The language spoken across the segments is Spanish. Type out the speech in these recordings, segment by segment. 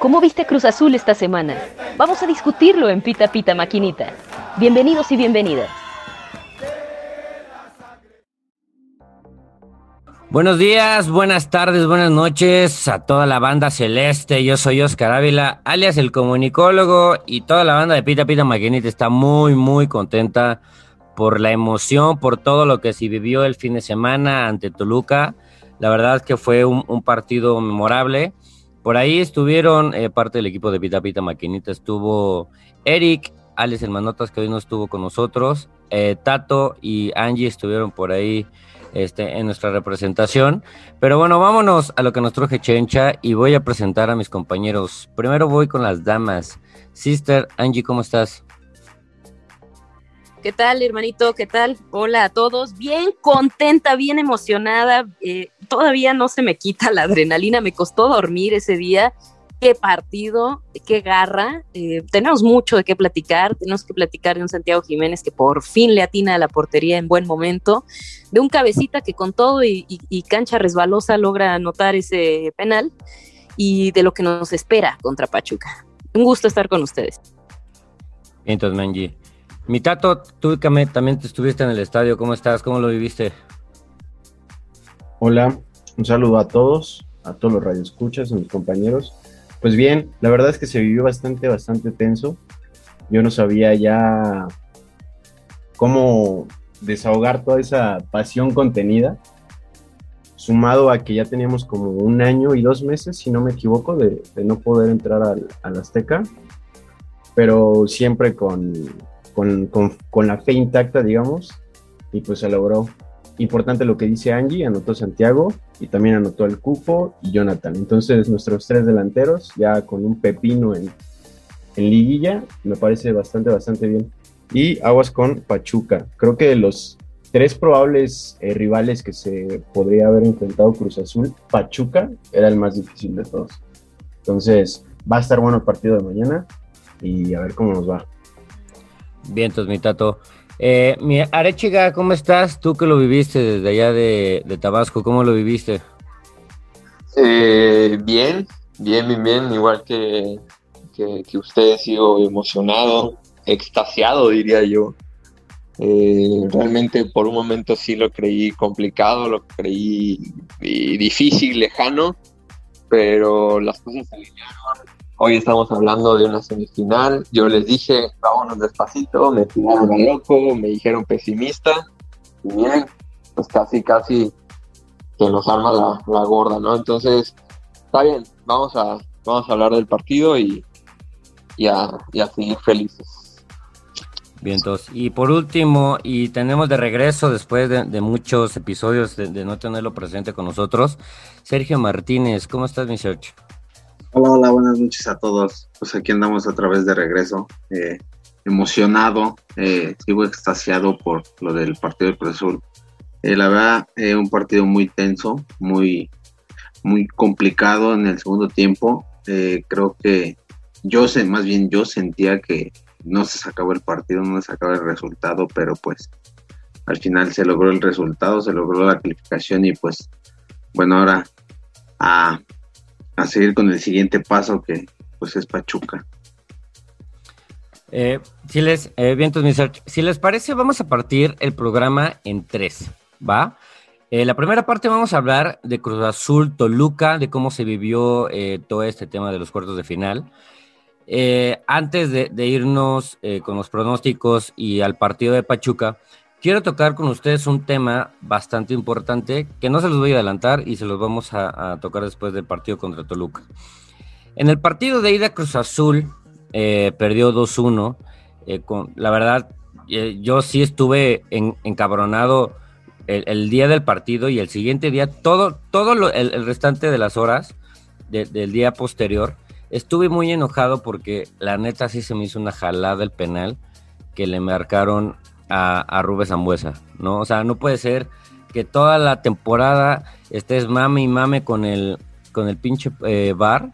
¿Cómo viste Cruz Azul esta semana? Vamos a discutirlo en Pita Pita Maquinita. Bienvenidos y bienvenidas. Buenos días, buenas tardes, buenas noches a toda la banda celeste. Yo soy Oscar Ávila, alias el comunicólogo, y toda la banda de Pita Pita Maquinita está muy, muy contenta por la emoción, por todo lo que se vivió el fin de semana ante Toluca. La verdad es que fue un partido memorable. Por ahí estuvieron eh, parte del equipo de Pita Pita Maquinita, estuvo Eric, Alex Hermanotas, que hoy no estuvo con nosotros, eh, Tato y Angie estuvieron por ahí este, en nuestra representación. Pero bueno, vámonos a lo que nos truje Chencha y voy a presentar a mis compañeros. Primero voy con las damas. Sister, Angie, ¿cómo estás? ¿Qué tal, hermanito? ¿Qué tal? Hola a todos. Bien contenta, bien emocionada. Eh, todavía no se me quita la adrenalina. Me costó dormir ese día. Qué partido, qué garra. Eh, tenemos mucho de qué platicar. Tenemos que platicar de un Santiago Jiménez que por fin le atina a la portería en buen momento. De un cabecita que con todo y, cancha resbalosa logra anotar ese penal. Y de lo que nos espera contra Pachuca. Un gusto estar con ustedes. Entonces, Manji. Mi tato, tú también estuviste en el estadio. ¿Cómo estás? ¿Cómo lo viviste? Hola, un saludo a todos, a todos los radioescuchas, a mis compañeros. Pues bien, la verdad es que se vivió bastante, bastante tenso. Yo no sabía ya cómo desahogar toda esa pasión contenida, sumado a que ya teníamos como un año y dos meses, si no me equivoco, de, no poder entrar al, al Azteca, pero siempre con, con, la fe intacta, digamos, y pues se logró. Importante lo que dice Angie, anotó Santiago y también anotó el Cupo y Jonathan. Entonces nuestros tres delanteros ya con un pepino en, liguilla, me parece bastante, bastante bien. Y aguas con Pachuca. Creo que de los tres probables eh, rivales que se podría haber enfrentado Cruz Azul, Pachuca era el más difícil de todos. Entonces va a estar bueno el partido de mañana y a ver cómo nos va. Bien, entonces, mi tato. Eh, mi Arechiga, ¿cómo estás? Tú que lo viviste desde allá de, Tabasco, ¿cómo lo viviste? Eh, bien, bien, bien, bien, igual que, que, usted, sigo emocionado, extasiado, diría yo. Eh, realmente por un momento sí lo creí complicado, lo creí difícil, lejano, pero las cosas se alinearon Hoy estamos hablando de una semifinal. Yo les dije, vámonos despacito, me tiraron a loco, me dijeron pesimista. Y bien, pues casi, casi que nos arma la, gorda, ¿no? Entonces, está bien, vamos a, vamos a hablar del partido y, y, a, seguir felices. Bien, entonces, y por último, y tenemos de regreso después de, muchos episodios de, de, no tenerlo presente con nosotros, Sergio Martínez, ¿cómo estás, mi Sergio? Hola, hola, buenas noches a todos. Pues aquí andamos otra vez de regreso. Eh, emocionado, eh, sigo extasiado por lo del partido de Cruz Azul. Eh, la verdad, un partido muy tenso, muy, muy complicado en el segundo tiempo. creo que yo sé, más bien yo sentía que no se sacaba el partido, no se sacaba el resultado, pero pues al final se logró el resultado, se logró la calificación y pues bueno, ahora a a seguir con el siguiente paso que pues es Pachuca. Eh, si les, eh, si les parece, vamos a partir el programa en tres, ¿va? Eh, la primera parte vamos a hablar de Cruz Azul Toluca, de cómo se vivió todo este tema de los cuartos de final. antes de, de irnos con los pronósticos y al partido de Pachuca, quiero tocar con ustedes un tema bastante importante que no se los voy a adelantar y se los vamos a, tocar después del partido contra Toluca. En el partido de ida Cruz Azul eh, perdió 2-1. Eh, la verdad, eh, yo sí estuve encabronado el, día del partido y el siguiente día, todo, todo el, restante de las horas del día posterior, estuve muy enojado porque la neta sí se me hizo una jalada el penal que le marcaron a, a Rubén Zambuesa, ¿no? O sea, no puede ser que toda la temporada estés mame y mame con el, con el pinche eh, bar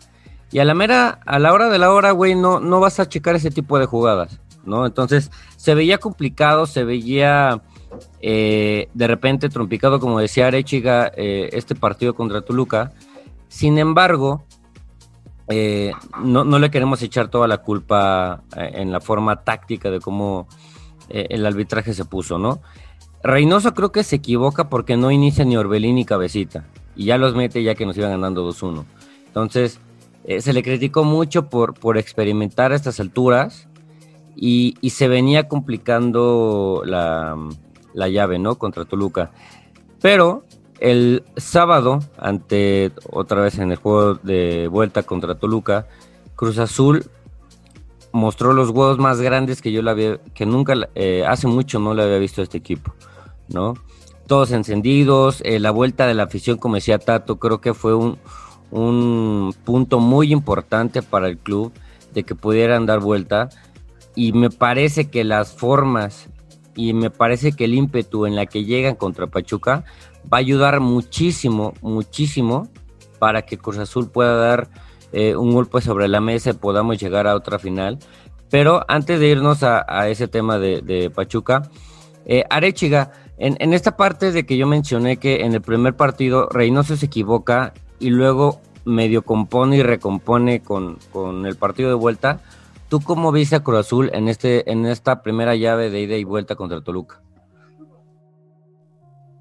y a la mera, a la hora de la hora, güey, no, no vas a checar ese tipo de jugadas, ¿no? Entonces, se veía complicado, se veía eh, de repente trompicado, como decía Arechiga, eh, este partido contra Toluca. Sin embargo, eh, no, no, le queremos echar toda la culpa eh, en la forma táctica de cómo eh, el arbitraje se puso, ¿no? Reynoso creo que se equivoca porque no inicia ni Orbelín ni Cabecita y ya los mete ya que nos iban ganando 2-1. Entonces, se le criticó mucho por, por experimentar a estas alturas y, y se venía complicando la, la llave, ¿no? Contra Toluca. Pero el sábado, ante otra vez en el juego de vuelta contra Toluca, Cruz Azul mostró los huevos más grandes que yo la había, que nunca, eh, hace mucho no le había visto a este equipo, ¿no? Todos encendidos, eh, la vuelta de la afición, como decía Tato, creo que fue un, un punto muy importante para el club de que pudieran dar vuelta y me parece que las formas y me parece que el ímpetu en la que llegan contra Pachuca va a ayudar muchísimo, muchísimo para que Cruz Azul pueda dar eh, un golpe sobre la mesa y podamos llegar a otra final. Pero antes de irnos a, ese tema de, Pachuca, eh, Arechiga, en, esta parte de que yo mencioné que en el primer partido Reynoso se equivoca y luego medio compone y recompone con, con el partido de vuelta, ¿tú cómo viste a Cruz Azul en, este, en esta primera llave de ida y vuelta contra Toluca?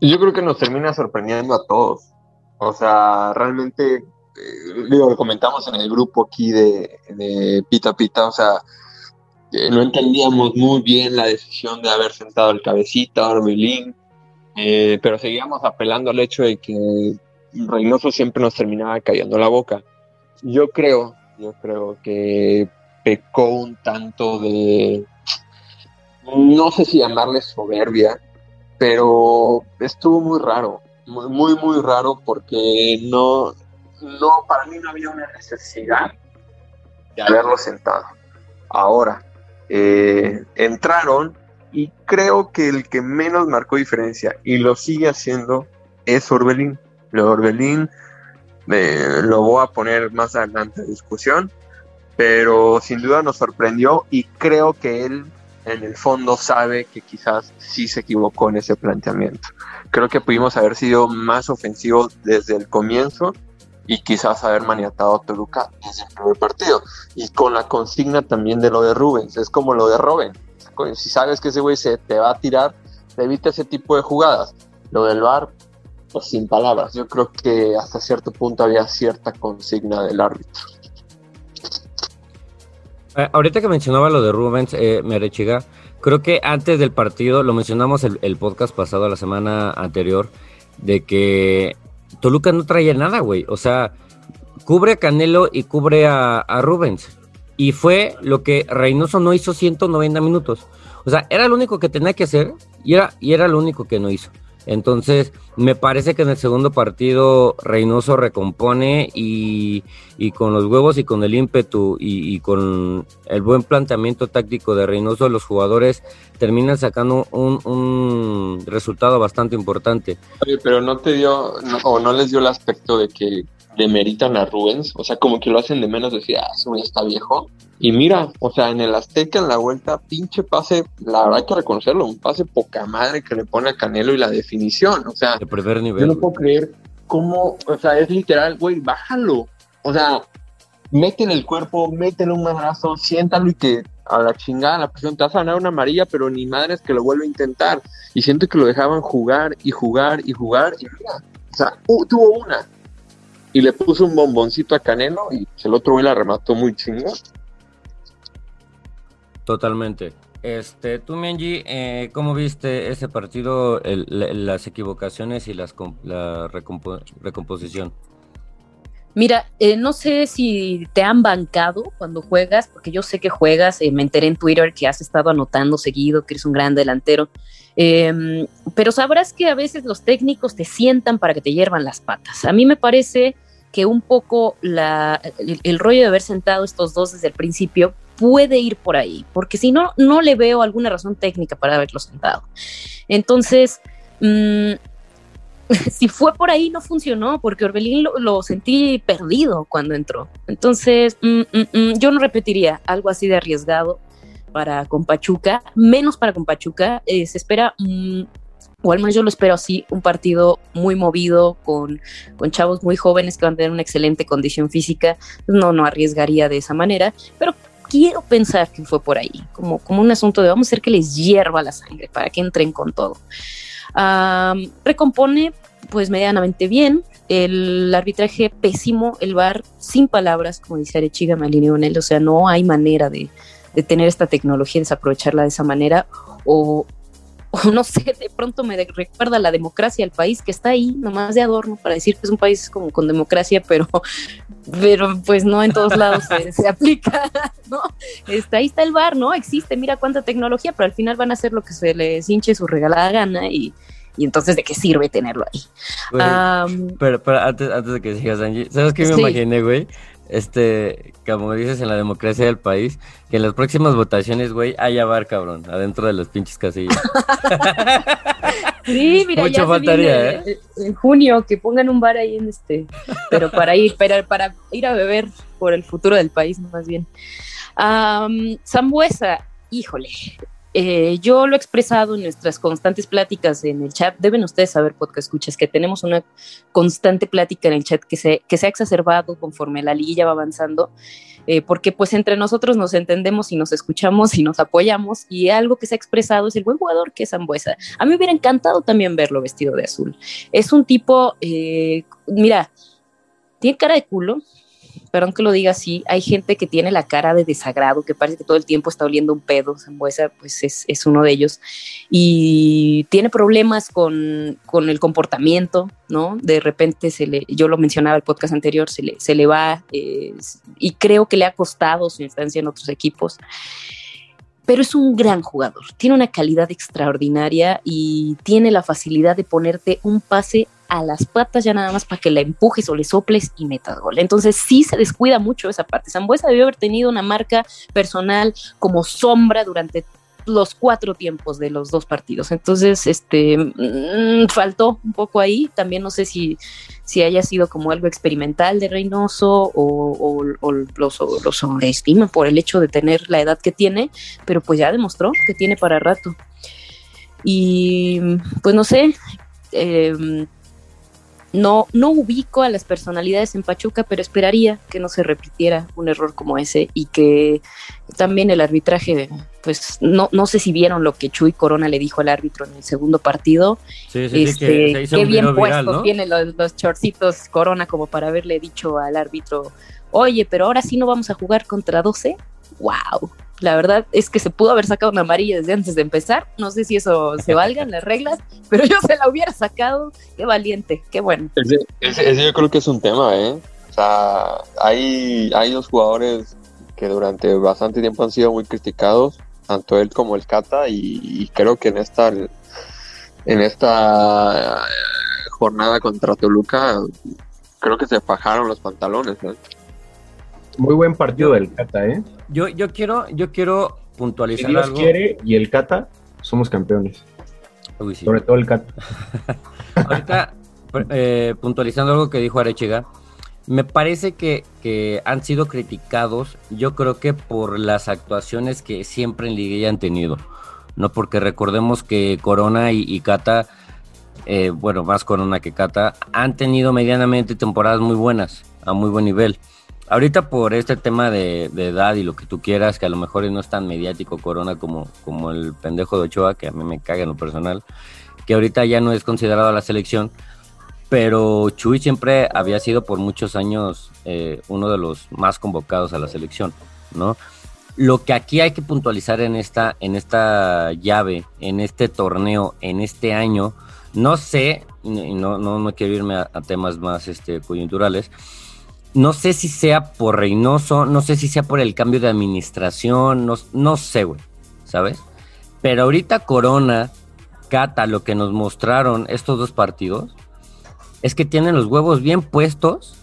Yo creo que nos termina sorprendiendo a todos. O sea, realmente, eh, lo comentamos en el grupo aquí de, Pita Pita, o sea, no entendíamos muy bien la decisión de haber sentado el cabecita, Orbelín, eh, pero seguíamos apelando al hecho de que Reynoso siempre nos terminaba cayendo la boca. Yo creo, yo creo que pecó un tanto de, no sé si llamarle soberbia, pero estuvo muy raro, muy, muy, raro porque no, no, para mí no había una necesidad de haberlo sentado. Ahora, eh, entraron y creo que el que menos marcó diferencia y lo sigue haciendo es Orbelín. Lo Orbelín eh, lo voy a poner más adelante en discusión, pero sin duda nos sorprendió y creo que él en el fondo sabe que quizás sí se equivocó en ese planteamiento. Creo que pudimos haber sido más ofensivos desde el comienzo y quizás haber maniatado a Toluca desde el primer partido. Y con la consigna también de lo de Rubens, es como lo de Robin. Si sabes que ese güey se te va a tirar, evita ese tipo de jugadas. Lo del VAR, pues sin palabras. Yo creo que hasta cierto punto había cierta consigna del árbitro. Eh, ahorita que mencionaba lo de Rubens, eh, Merechiga, creo que antes del partido, lo mencionamos el, el podcast pasado, la semana anterior, de que Toluca no traía nada, güey. O sea, cubre a Canelo y cubre a, a, Rubens. Y fue lo que Reynoso no hizo 190 minutos. O sea, era lo único que tenía que hacer y era, y era lo único que no hizo. Entonces, me parece que en el segundo partido Reynoso recompone y, con los huevos y con el ímpetu y, con el buen planteamiento táctico de Reynoso, los jugadores terminan sacando un, resultado bastante importante. Oye, pero no te dio, o no les dio el aspecto de que demeritan a Rubens, o sea, como que lo hacen de menos, decir, ah, ese güey está viejo. Y mira, o sea, en el Azteca, en la vuelta, pinche pase, la verdad hay que reconocerlo, un pase poca madre que le pone a Canelo y la definición, o sea, de primer nivel. yo no puedo creer cómo, o sea, es literal, güey, bájalo, o sea, métele el cuerpo, métele un madrazo, siéntalo y que a la chingada la presión te vas a ganar una amarilla, pero ni madre es que lo vuelva a intentar. Y siento que lo dejaban jugar y jugar y jugar, y mira, o sea, tuvo una, y le puso un bomboncito a Canelo y el otro güey la remató muy chingón. Totalmente. Este, tú, Menji, eh, ¿cómo viste ese partido, las equivocaciones y las, la recomposición? Mira, eh, no sé si te han bancado cuando juegas, porque yo sé que juegas, eh, me enteré en Twitter que has estado anotando seguido, que eres un gran delantero, em, pero sabrás que a veces los técnicos te sientan para que te hiervan las patas. A mí me parece que un poco la, el, rollo de haber sentado estos dos desde el principio puede ir por ahí, porque si no, no le veo alguna razón técnica para haberlo sentado. Entonces, mm, si fue por ahí, no funcionó, porque Orbelín lo, sentí perdido cuando entró. Entonces, mm, mm, yo no repetiría algo así de arriesgado para con Pachuca, menos para con Pachuca. Eh, se espera o al menos yo lo espero así, un partido muy movido, con, con chavos muy jóvenes que van a tener una excelente condición física. No, no arriesgaría de esa manera, pero quiero pensar que fue por ahí, como, como un asunto de vamos a hacer que les hierva la sangre para que entren con todo. recompone pues medianamente bien, el arbitraje pésimo, el VAR sin palabras, como dice Arechiga, él, o sea, no hay manera de, de tener esta tecnología, desaprovecharla de esa manera, o, no sé, de pronto me recuerda la democracia, el país que está ahí, nomás de adorno, para decir que es un país como con democracia, pero, pero pues no en todos lados se, aplica, ¿no? Está, ahí está el bar, ¿no? Existe, mira cuánta tecnología, pero al final van a hacer lo que se les hinche su regalada gana y, y entonces de qué sirve tenerlo ahí. pero, pero antes, antes, de que sigas, Angie, ¿sabes qué me imaginé, güey? Este, como dices en la democracia del país, que en las próximas votaciones, güey, haya bar, cabrón, adentro de los pinches casillas. sí, mira, Mucho faltaría, ¿eh? En junio que pongan un bar ahí en este, pero para ir, para, para ir a beber por el futuro del país, más bien. Um, Zambuesa, híjole, eh, yo lo he expresado en nuestras constantes pláticas en el chat. Deben ustedes saber, podcast escuchas, que tenemos una constante plática en el chat que se, que se ha exacerbado conforme la liguilla va avanzando, eh, porque pues entre nosotros nos entendemos y nos escuchamos y nos apoyamos. Y algo que se ha expresado es el buen jugador que es Ambuesa. A mí me hubiera encantado también verlo vestido de azul. Es un tipo, eh, mira, tiene cara de culo, perdón que lo diga así, hay gente que tiene la cara de desagrado, que parece que todo el tiempo está oliendo un pedo, Zambuesa pues es, es uno de ellos, y tiene problemas con, con, el comportamiento, ¿no? De repente se le, yo lo mencionaba el podcast anterior, se le, se le va, eh, y creo que le ha costado su instancia en otros equipos pero es un gran jugador, tiene una calidad extraordinaria y tiene la facilidad de ponerte un pase a las patas ya nada más para que la empujes o le soples y metas gol. Entonces sí se descuida mucho esa parte. Zambuesa debió haber tenido una marca personal como sombra durante los cuatro tiempos de los dos partidos. Entonces, este, mm, faltó un poco ahí. También no sé si, si haya sido como algo experimental de Reynoso o, o, lo, sobreestima por el hecho de tener la edad que tiene, pero pues ya demostró que tiene para rato. Y pues no sé, eh, no, no ubico a las personalidades en Pachuca, pero esperaría que no se repitiera un error como ese y que también el arbitraje, pues no, no sé si vieron lo que Chuy Corona le dijo al árbitro en el segundo partido. Sí, sí, este, qué bien puestos tiene los, los chorcitos Corona como para haberle dicho al árbitro, oye, pero ahora sí no vamos a jugar contra 12. ¡Wow! La verdad es que se pudo haber sacado una amarilla desde antes de empezar. No sé si eso se valga en las reglas, pero yo se la hubiera sacado. Qué valiente, qué bueno. Ese, yo creo que es un tema, ¿eh? O sea, hay, hay dos jugadores que durante bastante tiempo han sido muy criticados, tanto él como el Cata, y, creo que en esta, en esta jornada contra Toluca, creo que se fajaron los pantalones. ¿eh? Muy buen partido del Cata, ¿eh? Yo, yo quiero, yo quiero puntualizar si Dios quiere y el Cata, somos campeones. Sobre todo el Cata. Ahorita, eh, puntualizando algo que dijo Arechiga, me parece que, que, han sido criticados, yo creo que por las actuaciones que siempre en Liguilla han tenido, ¿no? Porque recordemos que Corona y, Cata, eh, bueno, más Corona que Cata, han tenido medianamente temporadas muy buenas, a muy buen nivel. Ahorita por este tema de, edad y lo que tú quieras, que a lo mejor no es tan mediático Corona como, como el pendejo de Ochoa, que a mí me caga en lo personal, que ahorita ya no es considerado a la selección, pero Chuy siempre había sido por muchos años eh, uno de los más convocados a la selección, ¿no? Lo que aquí hay que puntualizar en esta, en esta llave, en este torneo, en este año, no sé, y no, no, no quiero irme a, a temas más este, coyunturales, no sé si sea por Reynoso, no sé si sea por el cambio de administración, no, no sé, güey, ¿sabes? Pero ahorita Corona, Cata, lo que nos mostraron estos dos partidos, es que tienen los huevos bien puestos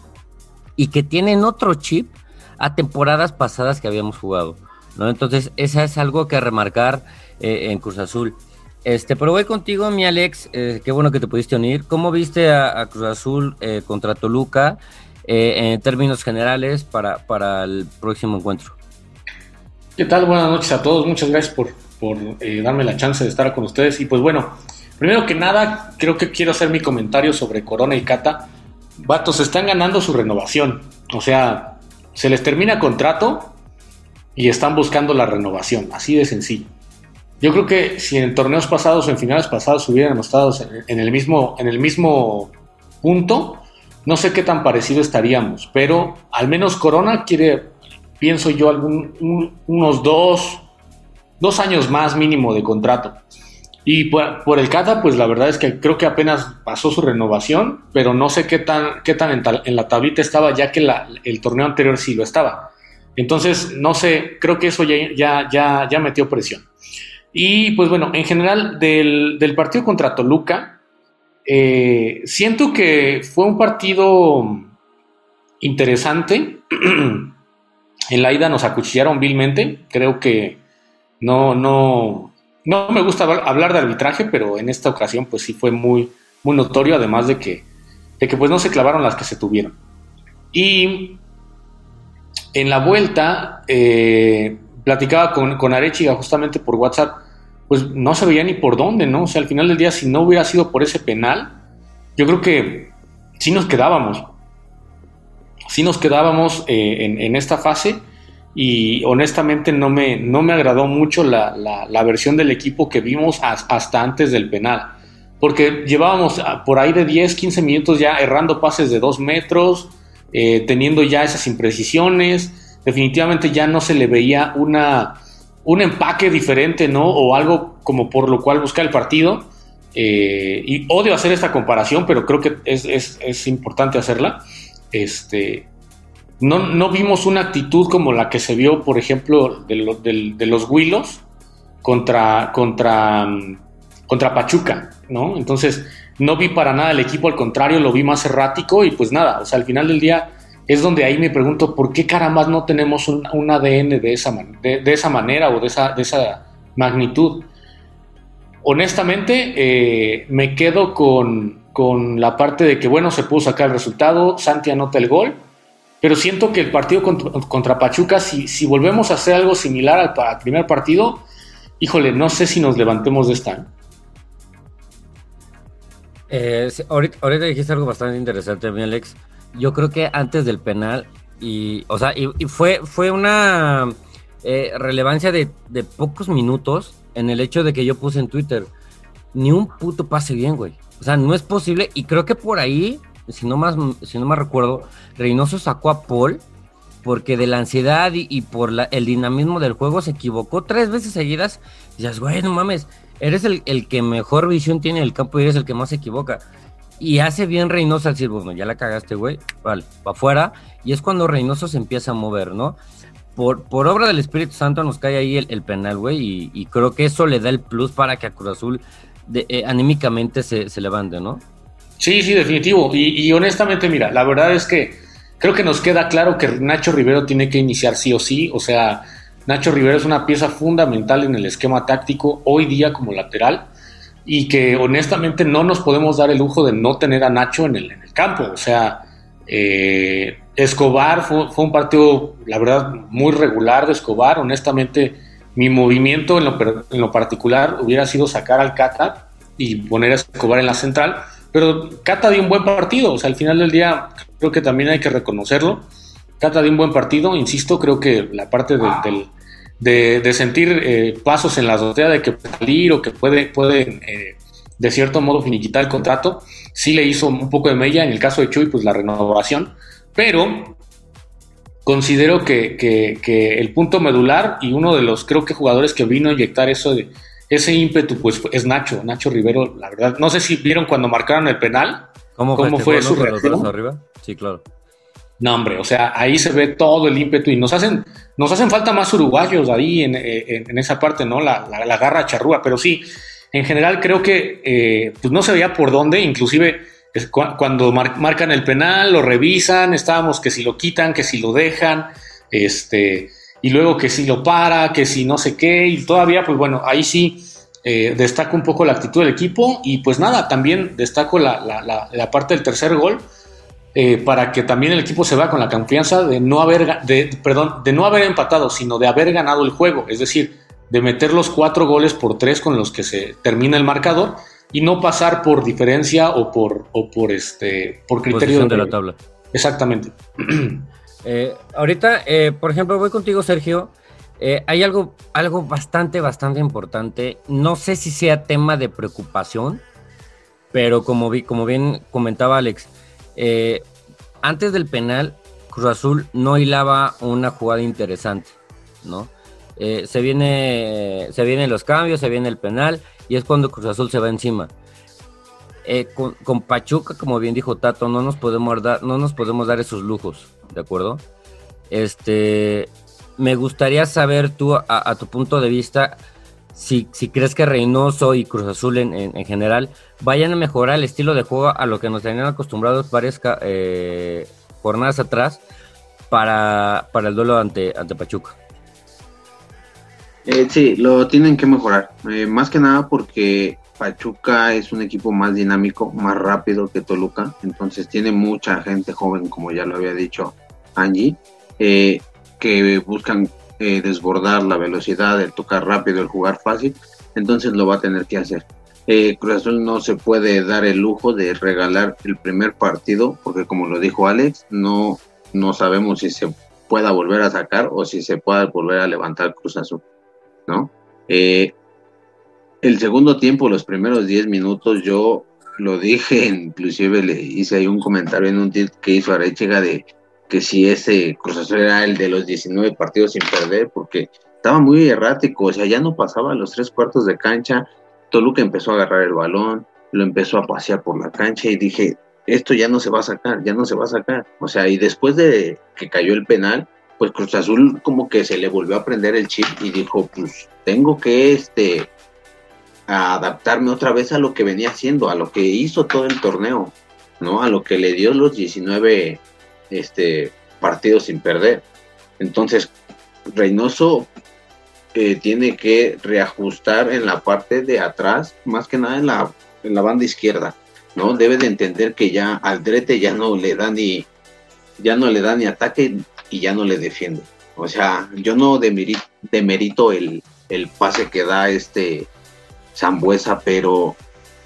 y que tienen otro chip a temporadas pasadas que habíamos jugado, ¿no? Entonces, esa es algo que remarcar eh, en Cruz Azul. Este, pero voy contigo, mi Alex, eh, qué bueno que te pudiste unir. ¿Cómo viste a, Cruz Azul eh, contra Toluca? Eh, en términos generales para, para, el próximo encuentro. ¿Qué tal? Buenas noches a todos. Muchas gracias por, por eh, darme la chance de estar con ustedes. Y pues bueno, Primero que nada, creo que quiero hacer mi comentario sobre Corona y Cata. Vatos, están ganando su renovación. O sea, se les termina contrato y están buscando la renovación. Así de sencillo. Yo creo que si en torneos pasados o en finales pasados hubieran estado en el mismo, en el mismo punto, no sé qué tan parecido estaríamos. Pero al menos Corona quiere, pienso yo, algún, unos dos, dos años más mínimo de contrato. Y por, el Cata, pues la verdad es que creo que apenas pasó su renovación, pero no sé qué tan, qué tan en, la tablita estaba, ya que el torneo anterior sí lo estaba. Entonces, no sé, creo que eso ya, ya, ya, ya metió presión. Y pues bueno, en general del, del partido contra Toluca, eh, siento que fue un partido interesante. en la ida nos acuchillaron vilmente. Creo que no, no, no me gusta hablar de arbitraje, pero en esta ocasión pues sí fue muy, muy notorio, además de que, de que pues no se clavaron las que se tuvieron. Y en la vuelta, eh, platicaba con, con Arechiga justamente por WhatsApp, pues no se veía ni por dónde, ¿no? O sea, al final del día, si no hubiera sido por ese penal, yo creo que sí nos quedábamos. Sí nos quedábamos eh, en, esta fase y honestamente no me, no me agradó mucho la, la, versión del equipo que vimos hasta antes del penal. Porque llevábamos por ahí de 10, 15 minutos ya errando pases de 2 metros, eh, teniendo ya esas imprecisiones. Definitivamente ya no se le veía una, un empaque diferente, ¿no? O algo como por lo cual buscar el partido. Eh, y odio hacer esta comparación, pero creo que es, importante hacerla. Este, no, no, vimos una actitud como la que se vio, por ejemplo, de, de los Willos contra, contra, contra Pachuca, ¿no? Entonces, no vi para nada el equipo, al contrario, lo vi más errático y pues nada, o sea, al final del día es donde ahí me pregunto por qué caramba no tenemos un, ADN de esa, de, esa manera o de esa, de esa magnitud. Honestamente, eh, me quedo con, la parte de que, bueno, se pudo sacar el resultado, Santi anota el gol, pero siento que el partido contra, Pachuca, si, si, volvemos a hacer algo similar al, primer partido, híjole, no sé si nos levantemos de esta. Eh, ahorita, ahorita, dijiste algo bastante interesante, mi Alex yo creo que antes del penal, y, o sea, y, fue, fue una eh, relevancia de, pocos minutos en el hecho de que yo puse en Twitter, ni un puto pase bien, güey. O sea, no es posible, y creo que por ahí, si no más, si no más recuerdo, Reynoso sacó a Paul porque de la ansiedad y, por el dinamismo del juego se equivocó tres veces seguidas. Y dices, güey, no mames, eres el, el que mejor visión tiene el campo y eres el que más se equivoca. Y hace bien Reynoso al decir, bueno, ya la cagaste, güey, vale, para afuera. Y es cuando Reynoso se empieza a mover, ¿no? Por, por obra del Espíritu Santo nos cae ahí el, penal, güey, y, creo que eso le da el plus para que a Cruz Azul de, eh, anímicamente se, levante, ¿no? Sí, sí, definitivo. Y, y, honestamente, mira, la verdad es que creo que nos queda claro que Nacho Rivero tiene que iniciar sí o sí. O sea, Nacho Rivero es una pieza fundamental en el esquema táctico hoy día como lateral y que honestamente no nos podemos dar el lujo de no tener a Nacho en el, campo. O sea, eh, Escobar fue, un partido, la verdad, muy regular de Escobar. Honestamente, mi movimiento en lo, en lo particular hubiera sido sacar al Cata y poner a Escobar en la central. Pero Cata dio un buen partido, o sea, al final del día creo que también hay que reconocerlo. Cata dio un buen partido, insisto, creo que la parte del, de, sentir eh, pasos en la azotea de que puede salir o que puede, puede eh, de cierto modo finiquitar el contrato. Sí le hizo un poco de mella, en el caso de Chuy, pues la renovación, pero considero que, el punto medular y uno de los, creo que jugadores que vino a inyectar eso de, ese ímpetu, pues es Nacho, Nacho Rivero, la verdad. No sé si vieron cuando marcaron el penal, cómo, fue su reacción. Arriba? Sí, claro. No, hombre, o sea, ahí se ve todo el ímpetu y nos hacen, nos hacen falta más uruguayos ahí en, eh, esa parte, ¿no? La, la, garra charrúa, pero sí, en general creo que eh, pues no se veía por dónde, inclusive cuando marcan el penal, lo revisan, estábamos que si lo quitan, que si lo dejan, este, y luego que si lo para, que si no sé qué, y todavía, pues bueno, ahí sí eh, destaco un poco la actitud del equipo, y pues nada, también destaco la, la parte del tercer gol, eh, para que también el equipo se vea con la confianza de no haber, de, perdón, de no haber empatado, sino de haber ganado el juego. Es decir, de meter los cuatro goles por tres con los que se termina el marcador y no pasar por diferencia o por, o por, este, por criterio de, la tabla. Exactamente. Eh, ahorita, eh, por ejemplo, voy contigo, Sergio. Eh, hay algo, algo bastante, bastante importante. No sé si sea tema de preocupación, pero como, vi, como bien comentaba Alex, antes del penal, Cruz Azul no hilaba una jugada interesante, ¿no? se viene, se vienen los cambios, se viene el penal y es cuando Cruz Azul se va encima. Eh, con, Pachuca, como bien dijo Tato, no nos podemos dar, no nos podemos dar esos lujos, ¿de acuerdo? Este, me gustaría saber tú, a, tu punto de vista, si, si, crees que Reynoso y Cruz Azul en, general vayan a mejorar el estilo de juego a lo que nos tenían acostumbrados varias eh, jornadas atrás para, el duelo ante, ante Pachuca. Eh, sí, lo tienen que mejorar. Eh, más que nada porque Pachuca es un equipo más dinámico, más rápido que Toluca. Entonces tiene mucha gente joven, como ya lo había dicho Angie, eh, que buscan desbordar la velocidad, el tocar rápido, el jugar fácil. Entonces lo va a tener que hacer. Cruz Azul no se puede dar el lujo de regalar el primer partido, porque como lo dijo Alex, no, no sabemos si se pueda volver a sacar o si se pueda volver a levantar Cruz Azul. ¿no? Eh, el segundo tiempo, los primeros 10 minutos, yo lo dije, inclusive le hice ahí un comentario en un tweet que hizo Arechiga de que si ese Cruz era el de los 19 partidos sin perder, porque estaba muy errático, o sea, ya no pasaba los tres cuartos de cancha, Toluca empezó a agarrar el balón, lo empezó a pasear por la cancha y dije, esto ya no se va a sacar, ya no se va a sacar. O sea, y después de que cayó el penal, pues Cruz Azul como que se le volvió a prender el chip y dijo, pues tengo que este adaptarme otra vez a lo que venía haciendo, a lo que hizo todo el torneo, ¿no? A lo que le dio los 19 este, partidos sin perder. Entonces, Reynoso eh, tiene que reajustar en la parte de atrás, más que nada en la, en la banda izquierda, ¿no? Debe de entender que ya Aldrete ya no le da ni ya no le da ni ataque y ya no le defiende. O sea, yo no demerito, el, el pase que da este Zambuesa, pero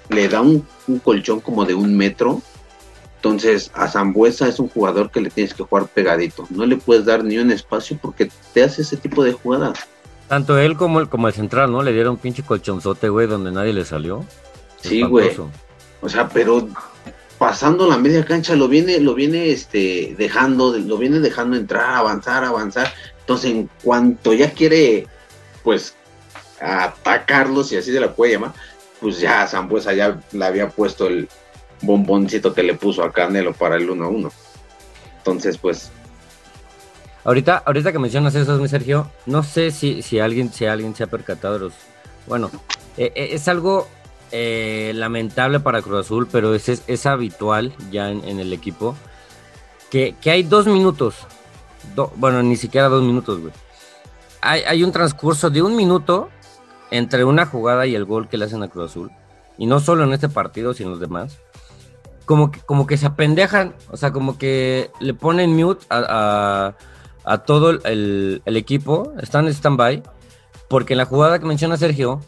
le da un, colchón como de un metro. Entonces, a Zambuesa es un jugador que le tienes que jugar pegadito. No le puedes dar ni un espacio porque te hace ese tipo de jugadas. Tanto él como el, como el central, ¿no? Le dieron un pinche colchonzote, güey, donde nadie le salió. Sí, güey. O sea, pero pasando la media cancha lo viene, lo viene este, dejando, lo viene dejando entrar, avanzar, avanzar. Entonces, en cuanto ya quiere, pues, atacarlo, si así se la puede llamar, pues ya Zambuesa ya le había puesto el bomboncito que le puso a Canelo para el 1-1. Entonces, pues. Ahorita, ahorita que mencionas eso, mi Sergio, no sé si, si alguien, si alguien se ha percatado los. Bueno, eh, eh, es algo eh, lamentable para Cruz Azul, pero es, es, habitual ya en, el equipo. Que, hay dos minutos. bueno, ni siquiera dos minutos, güey. Hay, un transcurso de un minuto entre una jugada y el gol que le hacen a Cruz Azul. Y no solo en este partido, sino en los demás. Como que, como que se apendejan, o sea, como que le ponen mute a, todo el, el, equipo, están en stand-by, porque en la jugada que menciona Sergio,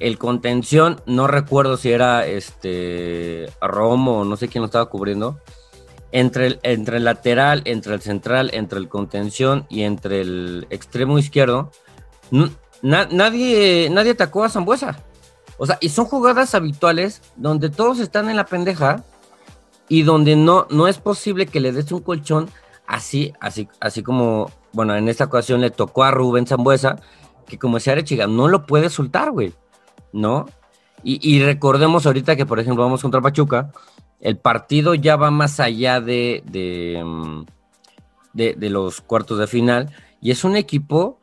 el contención, no recuerdo si era este Romo o no sé quién lo estaba cubriendo. Entre el, entre el lateral, entre el central, entre el contención y entre el extremo izquierdo, nadie, nadie atacó a Zambuesa. O sea, y son jugadas habituales donde todos están en la pendeja y donde no, no es posible que le des un colchón así, así, así como, bueno, en esta ocasión le tocó a Rubén Zambuesa, que como decía Arechiga, no lo puede soltar, güey. ¿no? Y, recordemos ahorita que, por ejemplo, vamos contra Pachuca, el partido ya va más allá de, de, mm, de, los cuartos de final, y es un equipo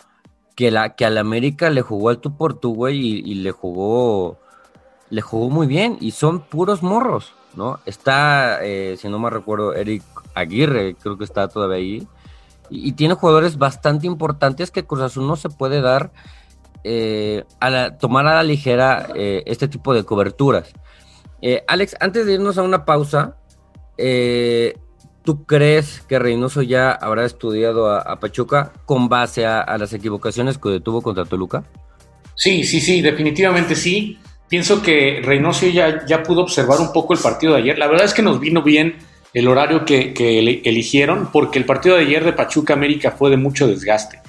que, la, que al América le jugó al tú por tú, güey, y, le jugó le jugó muy bien, y son puros morros, ¿no? Está, eh, si no me recuerdo, Eric Aguirre, creo que está todavía ahí, y, tiene jugadores bastante importantes que Cruz Azul no se puede dar eh, a tomar a la ligera eh, este tipo de coberturas. Eh, Alex, antes de irnos a una pausa, ¿tú crees que Reynoso ya habrá estudiado a, Pachuca con base a, las equivocaciones que tuvo contra Toluca? Sí, sí, sí, definitivamente sí. Pienso que Reynoso ya, ya pudo observar un poco el partido de ayer. La verdad es que nos vino bien el horario que, eligieron, porque el partido de ayer de Pachuca América fue de mucho desgaste.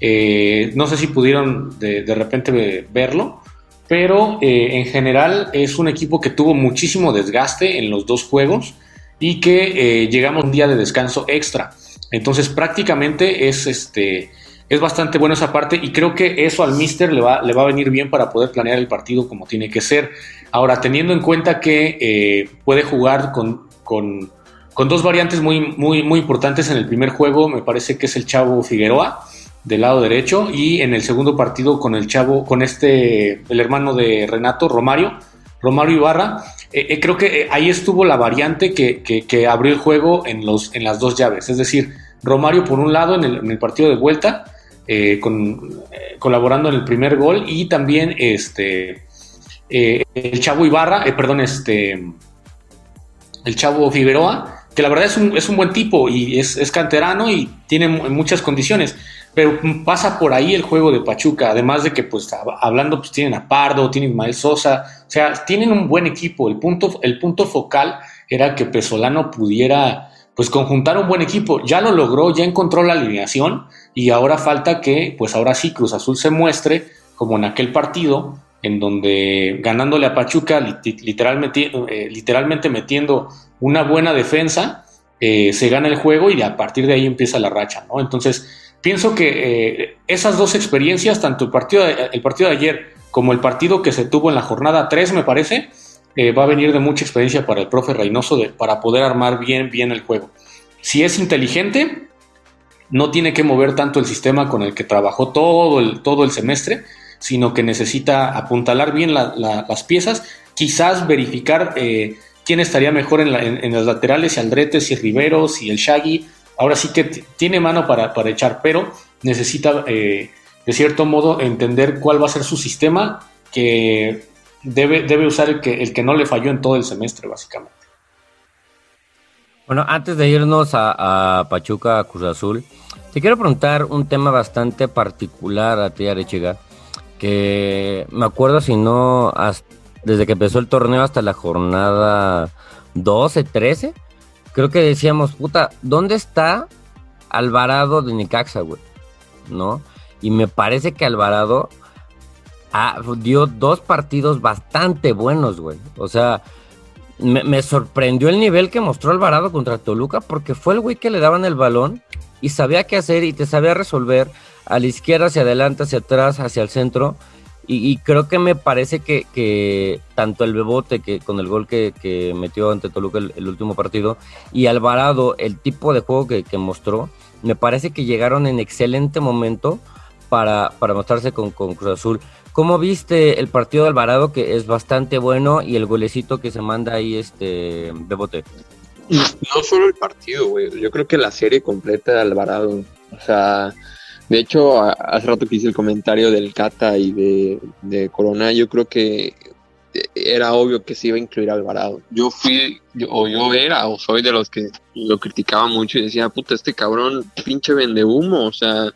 Eh, no sé si pudieron de, repente verlo, pero eh, en general es un equipo que tuvo muchísimo desgaste en los dos juegos y que eh, llegamos un día de descanso extra. Entonces prácticamente es este es bastante bueno esa parte y creo que eso al Mister le va, le va a venir bien para poder planear el partido como tiene que ser. Ahora, teniendo en cuenta que puede jugar con, con con dos variantes muy, muy, muy importantes en el primer juego, me parece que es el Chavo Figueroa del lado derecho y en el segundo partido con el Chavo, con este, el hermano de Renato, Romario, Romario Ibarra. Eh, eh, creo que eh, ahí estuvo la variante que, que, abrió el juego en, los, en las dos llaves, es decir, Romario por un lado en el, partido de vuelta, con, colaborando en el primer gol y también este, el Chavo Ibarra, perdón, este, el Chavo Figueroa que la verdad es un, es un buen tipo y es, canterano y tiene muchas condiciones, pero pasa por ahí el juego de Pachuca, además de que pues hablando pues tienen a Pardo, tienen a Ismael Sosa, o sea, tienen un buen equipo, el punto, el punto focal era que Pesolano pudiera pues conjuntar un buen equipo, ya lo logró, ya encontró la alineación y ahora falta que pues ahora sí Cruz Azul se muestre como en aquel partido en donde ganándole a Pachuca, literalmente, eh, literalmente metiendo una buena defensa, eh, se gana el juego y a partir de ahí empieza la racha, ¿no? Entonces, pienso que eh, esas dos experiencias, tanto el partido, de, el partido de ayer como el partido que se tuvo en la jornada 3, me parece, va a venir de mucha experiencia para el profe Reynoso de, para poder armar bien, bien el juego. Si es inteligente, no tiene que mover tanto el sistema con el que trabajó todo el, todo el semestre, sino que necesita apuntalar bien las piezas, quizás verificar eh, quién estaría mejor en, en, las laterales, si Andretes, si Riveros, si el Shaggy. Ahora sí que tiene mano para, echar, pero necesita eh, de cierto modo entender cuál va a ser su sistema que debe, debe usar el que, el que no le falló en todo el semestre, básicamente. Bueno, antes de irnos a, Pachuca, a Cruz Azul, te quiero preguntar un tema bastante particular a ti, Arechiga que me acuerdo si no, desde que empezó el torneo hasta la jornada 12, 13, creo que decíamos, puta, ¿dónde está Alvarado de Nicaxa, güey? ¿No? Y me parece que Alvarado dio dos partidos bastante buenos, güey. O sea, me, sorprendió el nivel que mostró Alvarado contra Toluca porque fue el güey que le daban el balón y sabía qué hacer y te sabía resolver a la izquierda, hacia adelante, hacia atrás, hacia el centro. Y, creo que me parece que, tanto el Bebote, que con el gol que, metió ante Toluca el, último partido, y Alvarado, el tipo de juego que, mostró, me parece que llegaron en excelente momento para, para mostrarse con, con, Cruz Azul. ¿Cómo viste el partido de Alvarado, que es bastante bueno, y el golecito que se manda ahí, este Bebote? No solo el partido, güey. Yo creo que la serie completa de Alvarado. O sea, de hecho, hace rato que hice el comentario del Cata y de, Corona, yo creo que era obvio que se iba a incluir Alvarado. Yo fui, o yo era, o soy de los que lo criticaba mucho y decía, puta, este cabrón pinche vende humo. O sea,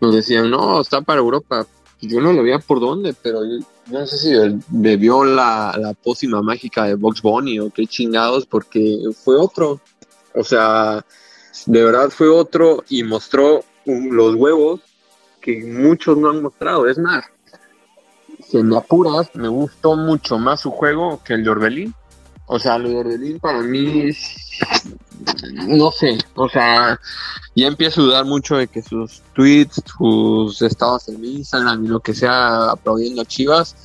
nos decían, no, está para Europa. Yo no lo veía por dónde, pero yo, no sé si bebió la, la pócima mágica de Box Bunny o qué chingados, porque fue otro. O sea, de verdad fue otro y mostró los huevos que muchos no han mostrado. Es más, si me apuras, me gustó mucho más su juego que el de Orbelín. O sea, lo de Orbelín para mí no sé, o sea, ya empiezo a dudar mucho de que sus tweets, sus estados en Instagram y lo que sea aplaudiendo a Chivas,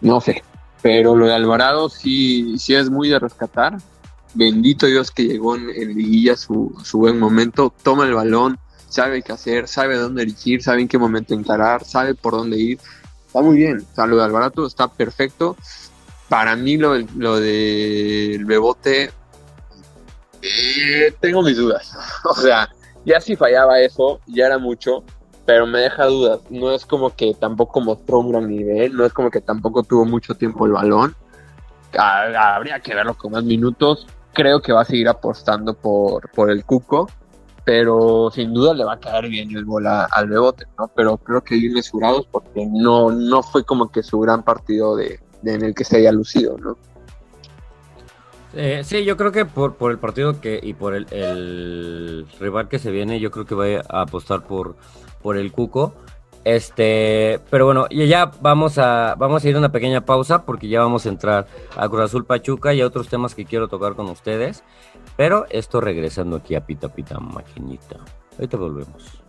no sé. Pero lo de Alvarado sí, sí es muy de rescatar. Bendito Dios que llegó en, en liguilla su, su buen momento. Toma el balón, sabe qué hacer, sabe dónde dirigir, sabe en qué momento encarar, sabe por dónde ir. Está muy bien. O sea, lo de Alvarado está perfecto. Para mí lo, lo del Bebote, eh, tengo mis dudas. o sea, ya si fallaba eso, ya era mucho, pero me deja dudas. No es como que tampoco mostró un gran nivel, no es como que tampoco tuvo mucho tiempo el balón. habría que verlo con más minutos. Creo que va a seguir apostando por, por el Cuco pero sin duda le va a caer bien el gol al Bebote, ¿no? Pero creo que bien mesurados porque no, no fue como que su gran partido de, en el que se haya lucido, ¿no? Eh, sí, yo creo que por, por el partido que y por el, el, rival que se viene, yo creo que voy a apostar por, por el Cuco. Este, pero bueno, ya vamos a, vamos a ir a una pequeña pausa porque ya vamos a entrar a Cruz Azul Pachuca y a otros temas que quiero tocar con ustedes. Pero esto regresando aquí a Pita Pita Maquinita. Ahorita volvemos.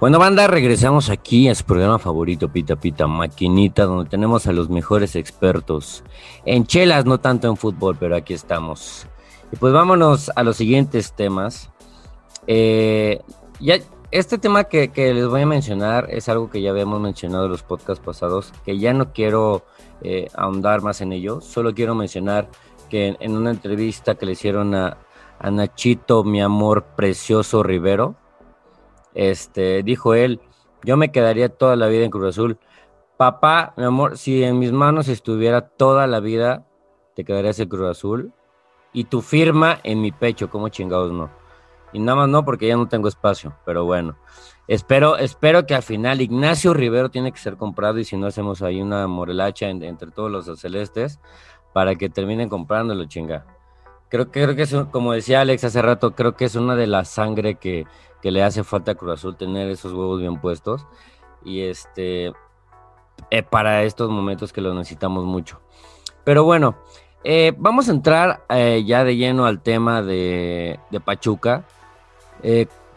Bueno, banda, regresamos aquí a su programa favorito, Pita Pita Maquinita, donde tenemos a los mejores expertos en chelas, no tanto en fútbol, pero aquí estamos. Y pues vámonos a los siguientes temas. Eh, ya, este tema que, les voy a mencionar es algo que ya habíamos mencionado en los podcasts pasados, que ya no quiero eh, ahondar más en ello, solo quiero mencionar que en, una entrevista que le hicieron a, a Nachito, mi amor precioso Rivero, este, dijo él, yo me quedaría toda la vida en Cruz Azul. Papá, mi amor, si en mis manos estuviera toda la vida, te quedarías en Cruz Azul. Y tu firma en mi pecho, como chingados no. Y nada más no, porque ya no tengo espacio, pero bueno. Espero, espero que al final Ignacio Rivero tiene que ser comprado y si no hacemos ahí una morelacha entre todos los celestes para que terminen comprándolo, chinga. Creo, creo que es, como decía Alex hace rato, creo que es una de las sangre que, que le hace falta a Cruz Azul tener esos huevos bien puestos. Y este, eh, para estos momentos que lo necesitamos mucho. Pero bueno, eh, vamos a entrar eh, ya de lleno al tema de, de Pachuca,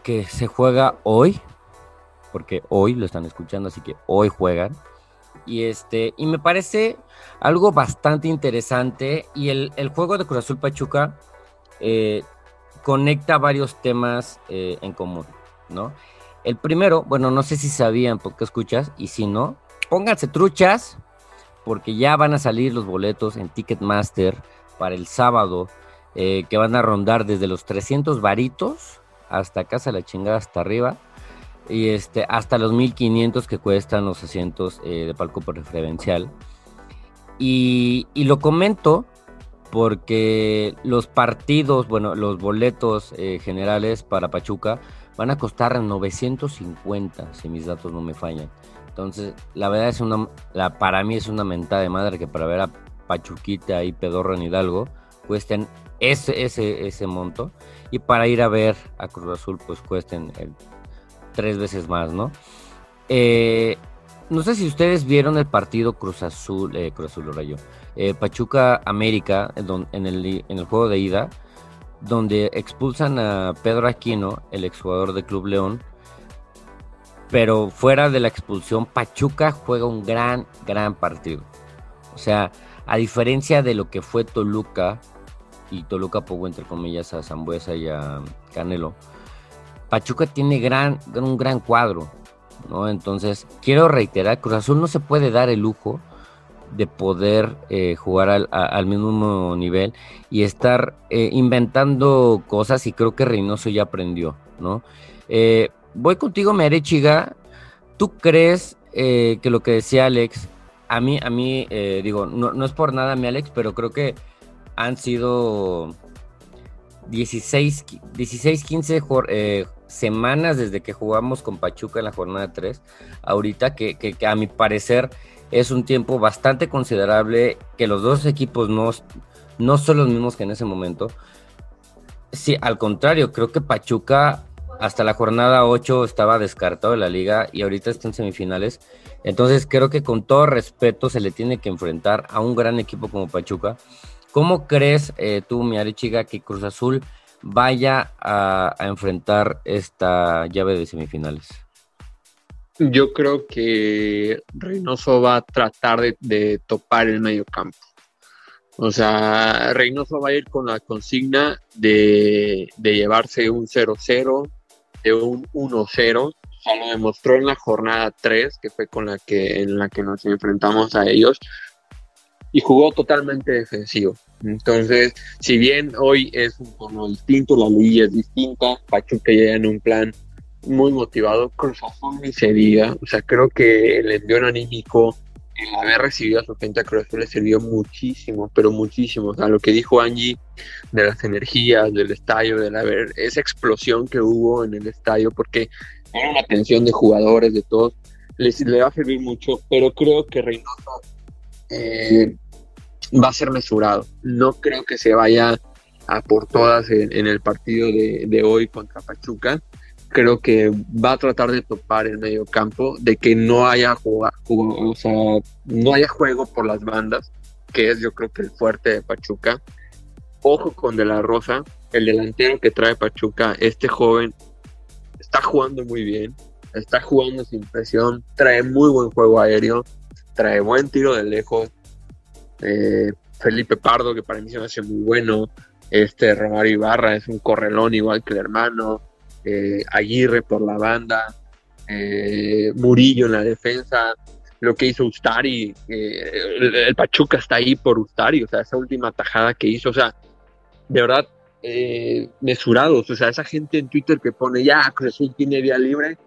que se juega hoy, porque hoy lo están escuchando, así que hoy juegan. Y este, y me parece algo bastante interesante. Y el, el juego de Cruz Azul Pachuca conecta varios temas eh, en común, ¿no? El primero, bueno, no sé si sabían por qué escuchas, y si no, pónganse truchas, porque ya van a salir los boletos en Ticketmaster para el sábado, eh, que van a rondar desde los 300 varitos hasta casa la chingada hasta arriba, y este, hasta los 1500 que cuestan los asientos eh, de palco preferencial. Y, y lo comento porque los partidos, bueno, los boletos eh, generales para Pachuca van a costar 950, si mis datos no me fallan. Entonces, la verdad es una, la, para mí es una mentada de madre que para ver a Pachuquita y Pedorro en Hidalgo cuesten ese, ese, ese monto. Y para ir a ver a Cruz Azul, pues cuesten tres veces más, ¿no? Eh, no sé si ustedes vieron el partido Cruz Azul, eh, Cruz Azul Rayo, eh, Pachuca América, en, el, juego de ida, donde expulsan a Pedro Aquino, el exjugador de Club León. Pero fuera de la expulsión, Pachuca juega un gran, gran partido. O sea, a diferencia de lo que fue Toluca, y Toluca pongo entre comillas a Zambuesa y a Canelo, Pachuca tiene gran, un gran cuadro. ¿no? Entonces, quiero reiterar, Cruz Azul no se puede dar el lujo de poder eh, jugar al, mismo nivel y estar eh, inventando cosas y creo que Reynoso ya aprendió, ¿no? Eh, voy contigo, Merechiga. ¿Tú crees que lo que decía Alex, a mí, a mí, digo, no, no, es por nada mi Alex, pero creo que han sido 16, 16 15 semanas desde que jugamos con Pachuca en la jornada 3, ahorita que, que a mi parecer es un tiempo bastante considerable que los dos equipos no, no son los mismos que en ese momento. Sí, al contrario, creo que Pachuca hasta la jornada 8 estaba descartado de la liga y ahorita está en semifinales. Entonces creo que con todo respeto se le tiene que enfrentar a un gran equipo como Pachuca. ¿Cómo crees eh, tú, mi Chiga, que Cruz Azul vaya a enfrentar esta llave de semifinales? Yo creo que Reynoso va a tratar de, topar el medio campo. O sea, Reynoso va a ir con la consigna de, llevarse un 0-0, de un 1-0. O lo demostró en la jornada 3, que fue con la que, en la que nos enfrentamos a ellos. y jugó totalmente defensivo. Entonces, si bien hoy es un tono distinto, la liga es distinta, Pachuca llega en un plan muy motivado, Cruz Azul ni se diga, o sea, creo que el envío anímico, el haber recibido a su gente a Cruz Azul le sirvió muchísimo, pero muchísimo, o sea, lo que dijo Angie de las energías, del estadio, de la esa explosión que hubo en el estadio, porque era una tensión de jugadores, de todos, les, le va a servir mucho, pero creo que Reynoso eh, va a ser mesurado. No creo que se vaya a por todas en, el partido de, hoy contra Pachuca. Creo que va a tratar de topar el medio campo, de que no haya o sea, no haya juego por las bandas, que es yo creo que el fuerte de Pachuca. Ojo con De La Rosa, el delantero que trae Pachuca, este joven está jugando muy bien, está jugando sin presión, trae muy buen juego aéreo, trae buen tiro de lejos. Eh, Felipe Pardo, que para mí se me hace muy bueno. Este Romario Ibarra es un correlón igual que el hermano. Eh, Aguirre por la banda. Eh, Murillo en la defensa. Lo que hizo Ustari. El, Pachuca está ahí por Ustari. O sea, esa última tajada que hizo. O sea, de verdad, mesurados. O sea, esa gente en Twitter que pone ya, Cruz tiene vía libre.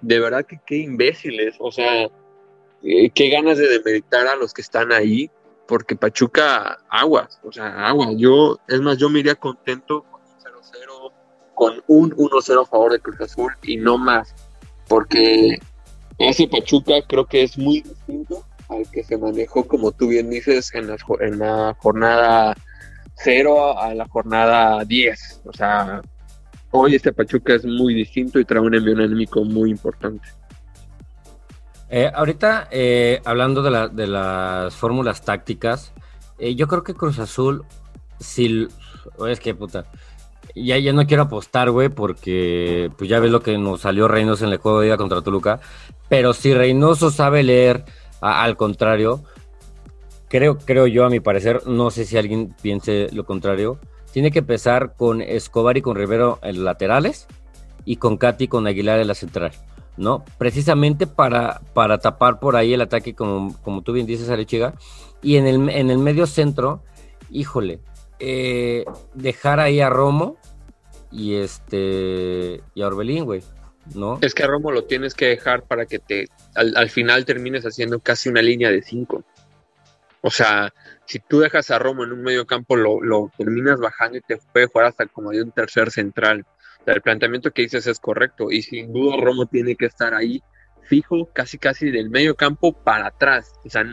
De verdad que qué imbéciles. O sea, qué ganas de demeritar a los que están ahí porque Pachuca, aguas, o sea, agua. Yo, es más, yo me iría contento con un 0-0, con un 1-0 a favor de Cruz Azul y no más, porque ese Pachuca creo que es muy distinto al que se manejó, como tú bien dices, en la, en la jornada 0 a la jornada 10. O sea, hoy este Pachuca es muy distinto y trae un envío anémico muy importante. Eh, ahorita, eh, hablando de, de, las fórmulas tácticas, eh, yo creo que Cruz Azul, si... Es que puta. Ya, ya no quiero apostar, güey, porque pues ya ves lo que nos salió Reynoso en el juego de ida contra Toluca. Pero si Reynoso sabe leer al contrario, creo, creo yo, a mi parecer, no sé si alguien piense lo contrario, tiene que empezar con Escobar y con Rivero en laterales y con Katy con Aguilar en la central. ¿no? Precisamente para, para tapar por ahí el ataque, como, como tú bien dices, Arechiga. Y en el, en el medio centro, híjole, eh, dejar ahí a Romo y este y a Orbelín, güey, ¿no? Es que a Romo lo tienes que dejar para que te al, final termines haciendo casi una línea de cinco. O sea, si tú dejas a Romo en un medio campo, lo, lo terminas bajando y te puede jugar hasta como de un tercer central el planteamiento que dices es correcto y sin duda Romo tiene que estar ahí fijo, casi casi del medio campo para atrás. O sea,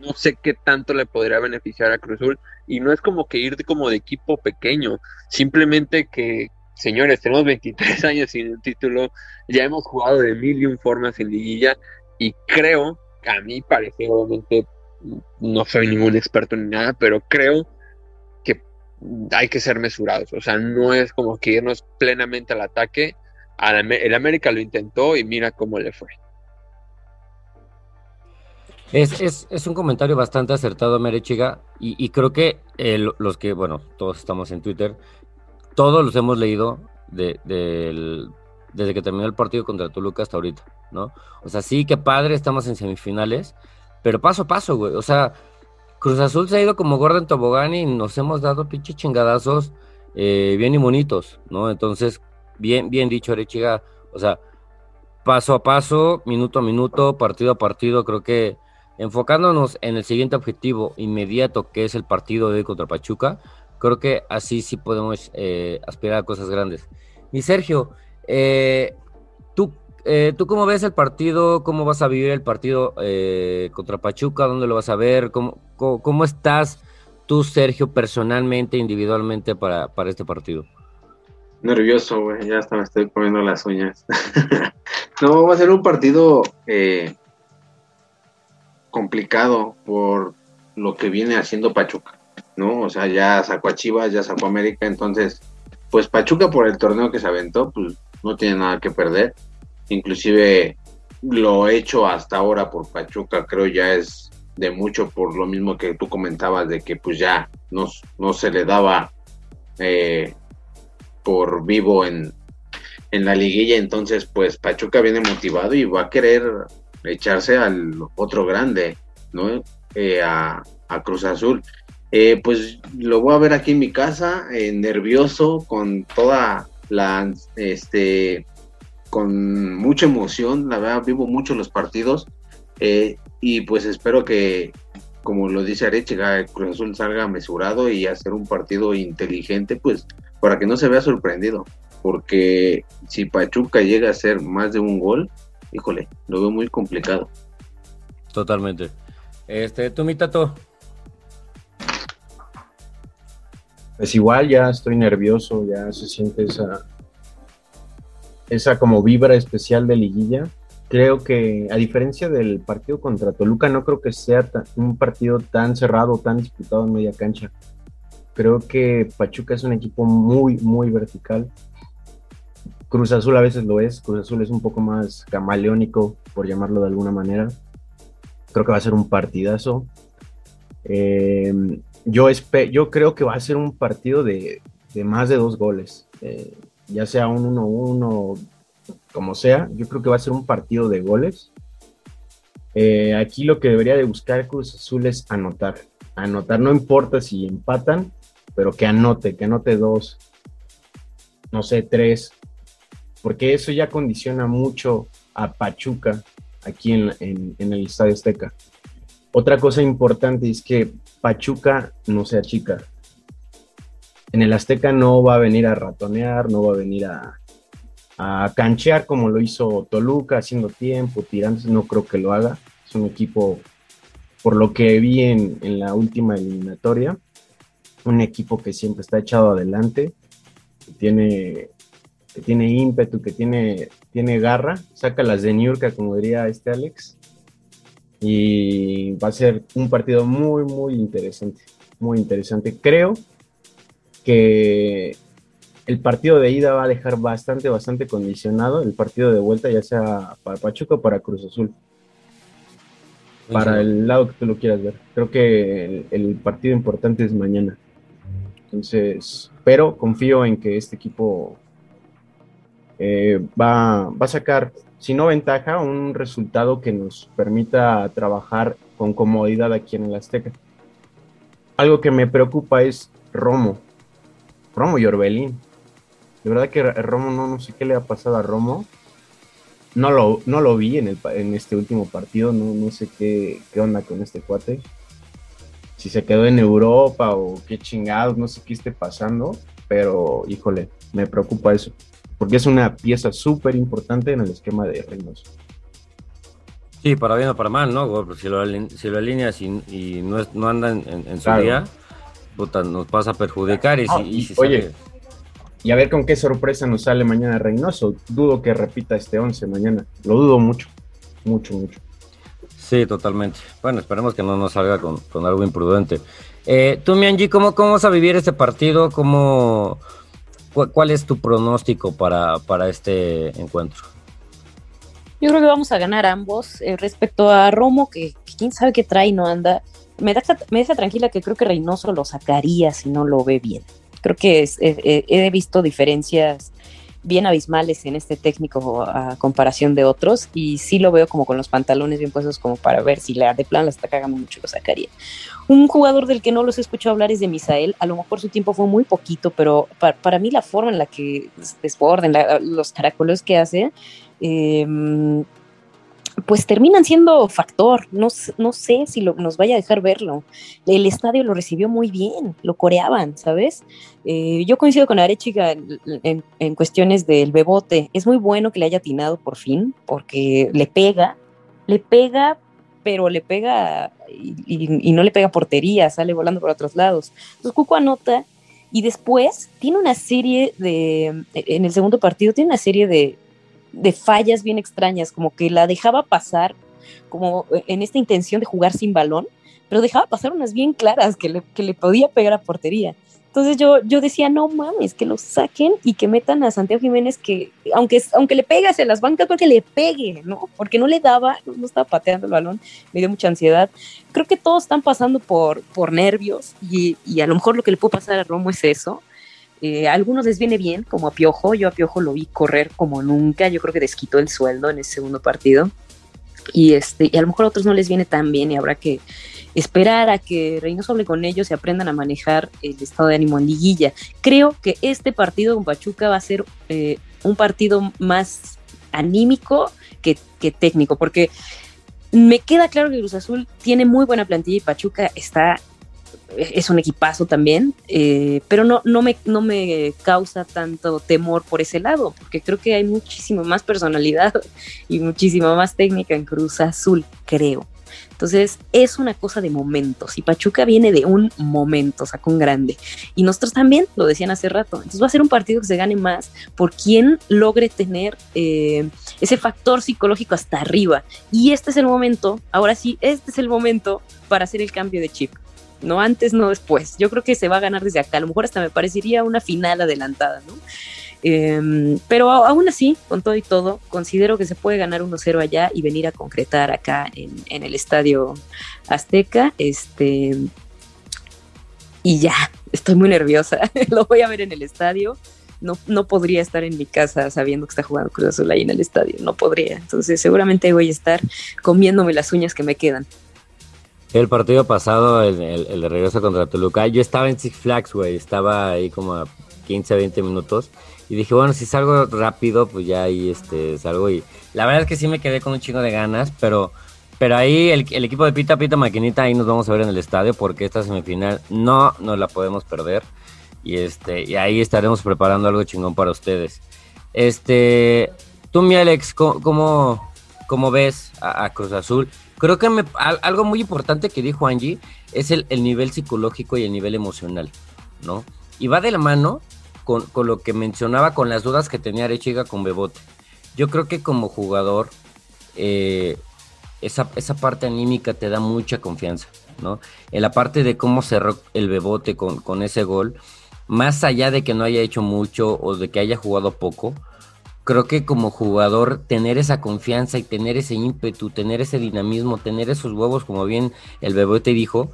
no sé qué tanto le podría beneficiar a Cruzul y no es como que ir como de equipo pequeño, simplemente que, señores, tenemos 23 años sin el título, ya hemos jugado de mil y un formas en liguilla y creo, a mí parece, obviamente, no soy ningún experto ni nada, pero creo hay que ser mesurados. O sea, no es como que irnos plenamente al ataque. El América lo intentó y mira cómo le fue. Es, un comentario bastante acertado, Merechiga, y, y creo que los que, bueno, todos estamos en Twitter, todos los hemos leído de, desde que terminó el partido contra Toluca hasta ahorita, ¿no? O sea, sí, que padre, estamos en semifinales, pero paso a paso, güey. O sea, Cruz Azul se ha ido como Gordon Tobogán y nos hemos dado pinches chingadazos eh, bien y bonitos, ¿no? Entonces, bien, bien dicho, Arechiga, o sea, paso a paso, minuto a minuto, partido a partido, creo que enfocándonos en el siguiente objetivo inmediato, que es el partido de hoy contra Pachuca, creo que así sí podemos eh, aspirar a cosas grandes. Mi Sergio, eh, tú eh, ¿tú cómo ves el partido? ¿Cómo vas a vivir el partido contra Pachuca? ¿Dónde lo vas a ver? ¿Cómo, cómo, estás tú, Sergio, personalmente, individualmente para, para este partido? Nervioso, güey, ya hasta me estoy poniendo las uñas. no, va a ser un partido eh, complicado por lo que viene haciendo Pachuca, ¿no? O sea, ya sacó a Chivas, ya sacó a América, entonces, pues Pachuca por el torneo que se aventó, pues no tiene nada que perder Inclusive lo hecho hasta ahora por Pachuca creo ya es de mucho por lo mismo que tú comentabas de que pues ya no, no se le daba eh, por vivo en, en la liguilla, entonces pues Pachuca viene motivado y va a querer echarse al otro grande, ¿no? Eh, a, Cruz Azul. Eh, pues lo voy a ver aquí en mi casa, eh, nervioso, con toda la, este, con mucha emoción, la verdad vivo mucho los partidos eh, y pues espero que, como lo dice Arechiga, Cruz Azul salga mesurado y hacer un partido inteligente, pues para que no se vea sorprendido, porque si Pachuca llega a hacer más de un gol, híjole, lo veo muy complicado. Totalmente. Este, tú, mi tato. Pues igual ya estoy nervioso, ya se siente esa, esa como vibra especial de liguilla. Creo que a diferencia del partido contra Toluca, no creo que sea un partido tan cerrado, tan disputado en media cancha. Creo que Pachuca es un equipo muy, muy vertical. Cruz Azul a veces lo es, Cruz Azul es un poco más camaleónico, por llamarlo de alguna manera. Creo que va a ser un partidazo. Eh, yo, yo creo que va a ser un partido de, más de dos goles, eh, ya sea un 1-1, como sea. Yo creo que va a ser un partido de goles. Eh, aquí lo que debería de buscar Cruz Azul es anotar. Anotar, no importa si empatan, pero que anote, que anote dos, no sé, tres, porque eso ya condiciona mucho a Pachuca aquí en, el Estadio Azteca. Otra cosa importante es que Pachuca no sea chica. En el Azteca no va a venir a ratonear, no va a venir a, a canchear como lo hizo Toluca, haciendo tiempo, tirando, no creo que lo haga. Es un equipo, por lo que vi en, la última eliminatoria, un equipo que siempre está echado adelante, tiene que tiene ímpetu, que tiene, tiene garra, saca las de Niurka, como diría este Alex, y va a ser un partido muy, muy interesante, muy interesante. Creo que el partido de ida va a dejar bastante, bastante condicionado el partido de vuelta, ya sea para Pachuca o para Cruz Azul. Para el lado que tú lo quieras ver. Creo que el partido importante es mañana. Entonces, pero confío en que este equipo eh, va, a sacar, si no ventaja, un resultado que nos permita trabajar con comodidad aquí en el Azteca. Algo que me preocupa es Romo. Romo y Orbelín. De verdad que Romo no, no sé qué le ha pasado a Romo. No lo, no lo vi en, el, en este último partido, no, no sé qué, qué onda con este cuate. Si se quedó en Europa o qué chingados, no sé qué esté pasando, pero híjole, me preocupa eso porque es una pieza súper importante en el esquema de Reynoso. Sí, para bien o para mal, ¿no? Si lo, si lo alineas y, no, no anda en, su día, puta, nos pasa a perjudicar. Y, si, oye, y a ver con qué sorpresa nos sale mañana Reynoso. Dudo que repita este 11 mañana. Lo dudo mucho, mucho, mucho. Sí, totalmente. Bueno, esperemos que no nos salga con, algo imprudente. Eh, tú, Mianji, ¿cómo, ¿cómo vas a vivir este partido? ¿Cómo, ¿Cuál es tu pronóstico para, para este encuentro? Yo creo que vamos a ganar ambos. Eh, respecto a Romo, que, quién sabe qué trae y no anda, me, da, me deja tranquila que creo que Reynoso lo sacaría si no lo ve bien. Creo que he visto diferencias bien abismales en este técnico a comparación de otros y sí lo veo como con los pantalones bien puestos como para ver si la de plan la está cagando mucho lo sacaría. Un jugador del que no los he escuchado hablar es de Misael, a lo mejor su tiempo fue muy poquito, pero para, mí la forma en la que desborden, los caracoles que hace, eh, pues terminan siendo factor. No, no sé si nos vaya a dejar verlo. El estadio lo recibió muy bien, lo coreaban, ¿sabes? Eh, yo coincido con Arechiga en, en, cuestiones del bebote. Es muy bueno que le haya atinado por fin, porque le pega, le pega, pero le pega y, no le pega portería, sale volando por otros lados. Entonces Cuco anota y después tiene una serie de, en el segundo partido, tiene una serie de, de fallas bien extrañas, como que la dejaba pasar, como en esta intención de jugar sin balón, pero dejaba pasar unas bien claras que le, que le podía pegar a portería. Entonces yo, yo decía, no mames, que lo saquen y que metan a Santiago Jiménez que, aunque, aunque le pegue hacia las bancas, porque le pegue, ¿no? Porque no le daba, no estaba pateando el balón, me dio mucha ansiedad. Creo que todos están pasando por, por nervios y, y a lo mejor lo que le puede pasar a Romo es eso, eh, a algunos les viene bien, como a Piojo. Yo a Piojo lo vi correr como nunca. Yo creo que desquitó el sueldo en ese segundo partido. Y, este, y a lo mejor a otros no les viene tan bien y habrá que, esperar a que Reynoso hable con ellos y aprendan a manejar el estado de ánimo en liguilla. Creo que este partido con Pachuca va a ser eh, un partido más anímico que, técnico, porque me queda claro que Cruz Azul tiene muy buena plantilla y Pachuca está es un equipazo también, eh, pero no, no, me, no me causa tanto temor por ese lado, porque creo que hay muchísima más personalidad y muchísima más técnica en Cruz Azul, creo. Entonces, es una cosa de momentos. Y Pachuca viene de un momento, sacó un grande. Y nosotros también, lo decían hace rato. Entonces, va a ser un partido que se gane más por quien logre tener eh, ese factor psicológico hasta arriba. Y este es el momento, ahora sí, este es el momento para hacer el cambio de chip no antes, no después. Yo creo que se va a ganar desde acá. A lo mejor hasta me parecería una final adelantada, ¿no? Em, pero aún así, con todo y todo, considero que se puede ganar 1-0 allá y venir a concretar acá en, el estadio Azteca. Este, y ya, estoy muy nerviosa. Lo voy a ver en el estadio. No, no podría estar en mi casa sabiendo que está jugando Cruz Azul ahí en el estadio. No podría. Entonces, seguramente voy a estar comiéndome las uñas que me quedan. El partido pasado, el, de regreso contra Toluca, yo estaba en Six Flags, güey, estaba ahí como a 15, 20 minutos. Y dije, bueno, si salgo rápido, pues ya ahí este, salgo. Y la verdad es que sí me quedé con un chingo de ganas, pero, pero ahí el, el equipo de Pita Pita Maquinita, ahí nos vamos a ver en el estadio, porque esta semifinal no nos la podemos perder. Y, este, y ahí estaremos preparando algo chingón para ustedes. Este, tú, mi Alex, ¿cómo, cómo, ves a Cruz Azul? Creo que algo muy importante que dijo Angie es el, nivel psicológico y el nivel emocional, ¿no? Y va de la mano con, lo que mencionaba, con las dudas que tenía Arechiga con Bebote. Yo creo que como jugador, eh, esa, esa parte anímica te da mucha confianza, ¿no? En la parte de cómo cerró el Bebote con, con ese gol, más allá de que no haya hecho mucho o de que haya jugado poco, creo que como jugador tener esa confianza y tener ese ímpetu, tener ese dinamismo, tener esos huevos, como bien el bebé te dijo,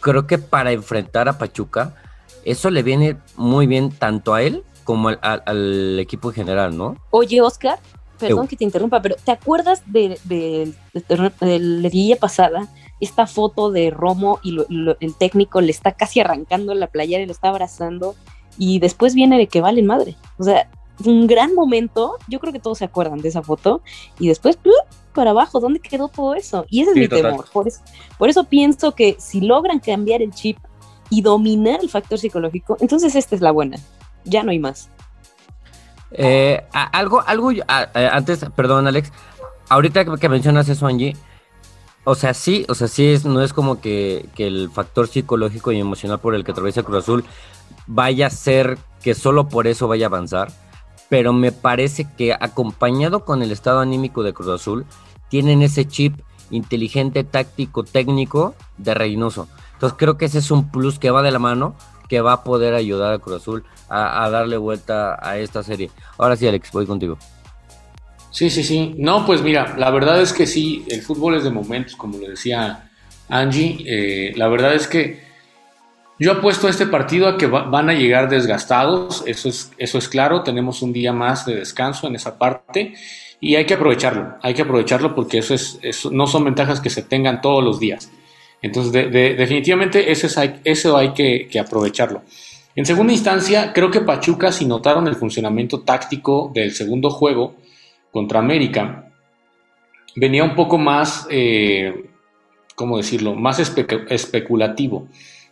creo que para enfrentar a Pachuca, eso le viene muy bien tanto a él como al, equipo en general, ¿no? Oye, Oscar, perdón que te interrumpa, pero ¿te acuerdas de, de, la día pasada? Esta foto de Romo y el técnico le está casi arrancando la playera y lo está abrazando y después viene de que vale madre. O sea, un gran momento. Yo creo que todos se acuerdan de esa foto. Y después, para abajo, ¿dónde quedó todo eso? Y ese es mi temor. Por eso, por eso pienso que si logran cambiar el chip y dominar el factor psicológico, entonces esta es la buena. Ya no hay más. Eh, algo, algo, antes, perdón, Alex, ahorita que mencionas eso, Angie, o sea, sí, o sea, sí, es, no es como que, que, el factor psicológico y emocional por el que atraviesa Cruz Azul vaya a ser que solo por eso vaya a avanzar pero me parece que acompañado con el estado anímico de Cruz Azul, tienen ese chip inteligente, táctico, técnico de Reynoso. Entonces creo que ese es un plus que va de la mano, que va a poder ayudar a Cruz Azul a, darle vuelta a esta serie. Ahora sí, Alex, voy contigo. Sí, sí, sí. No, pues mira, la verdad es que sí, el fútbol es de momentos, como le decía Angie. Eh, la verdad es que yo apuesto a este partido a que van a llegar desgastados, eso es, eso es claro, tenemos un día más de descanso en esa parte y hay que aprovecharlo, hay que aprovecharlo porque eso, es, no son ventajas que se tengan todos los días. Entonces, definitivamente eso, es, eso hay que, aprovecharlo. En segunda instancia, creo que Pachuca, si notaron el funcionamiento táctico del segundo juego contra América, venía un poco más, eh, ¿cómo decirlo?, más especulativo.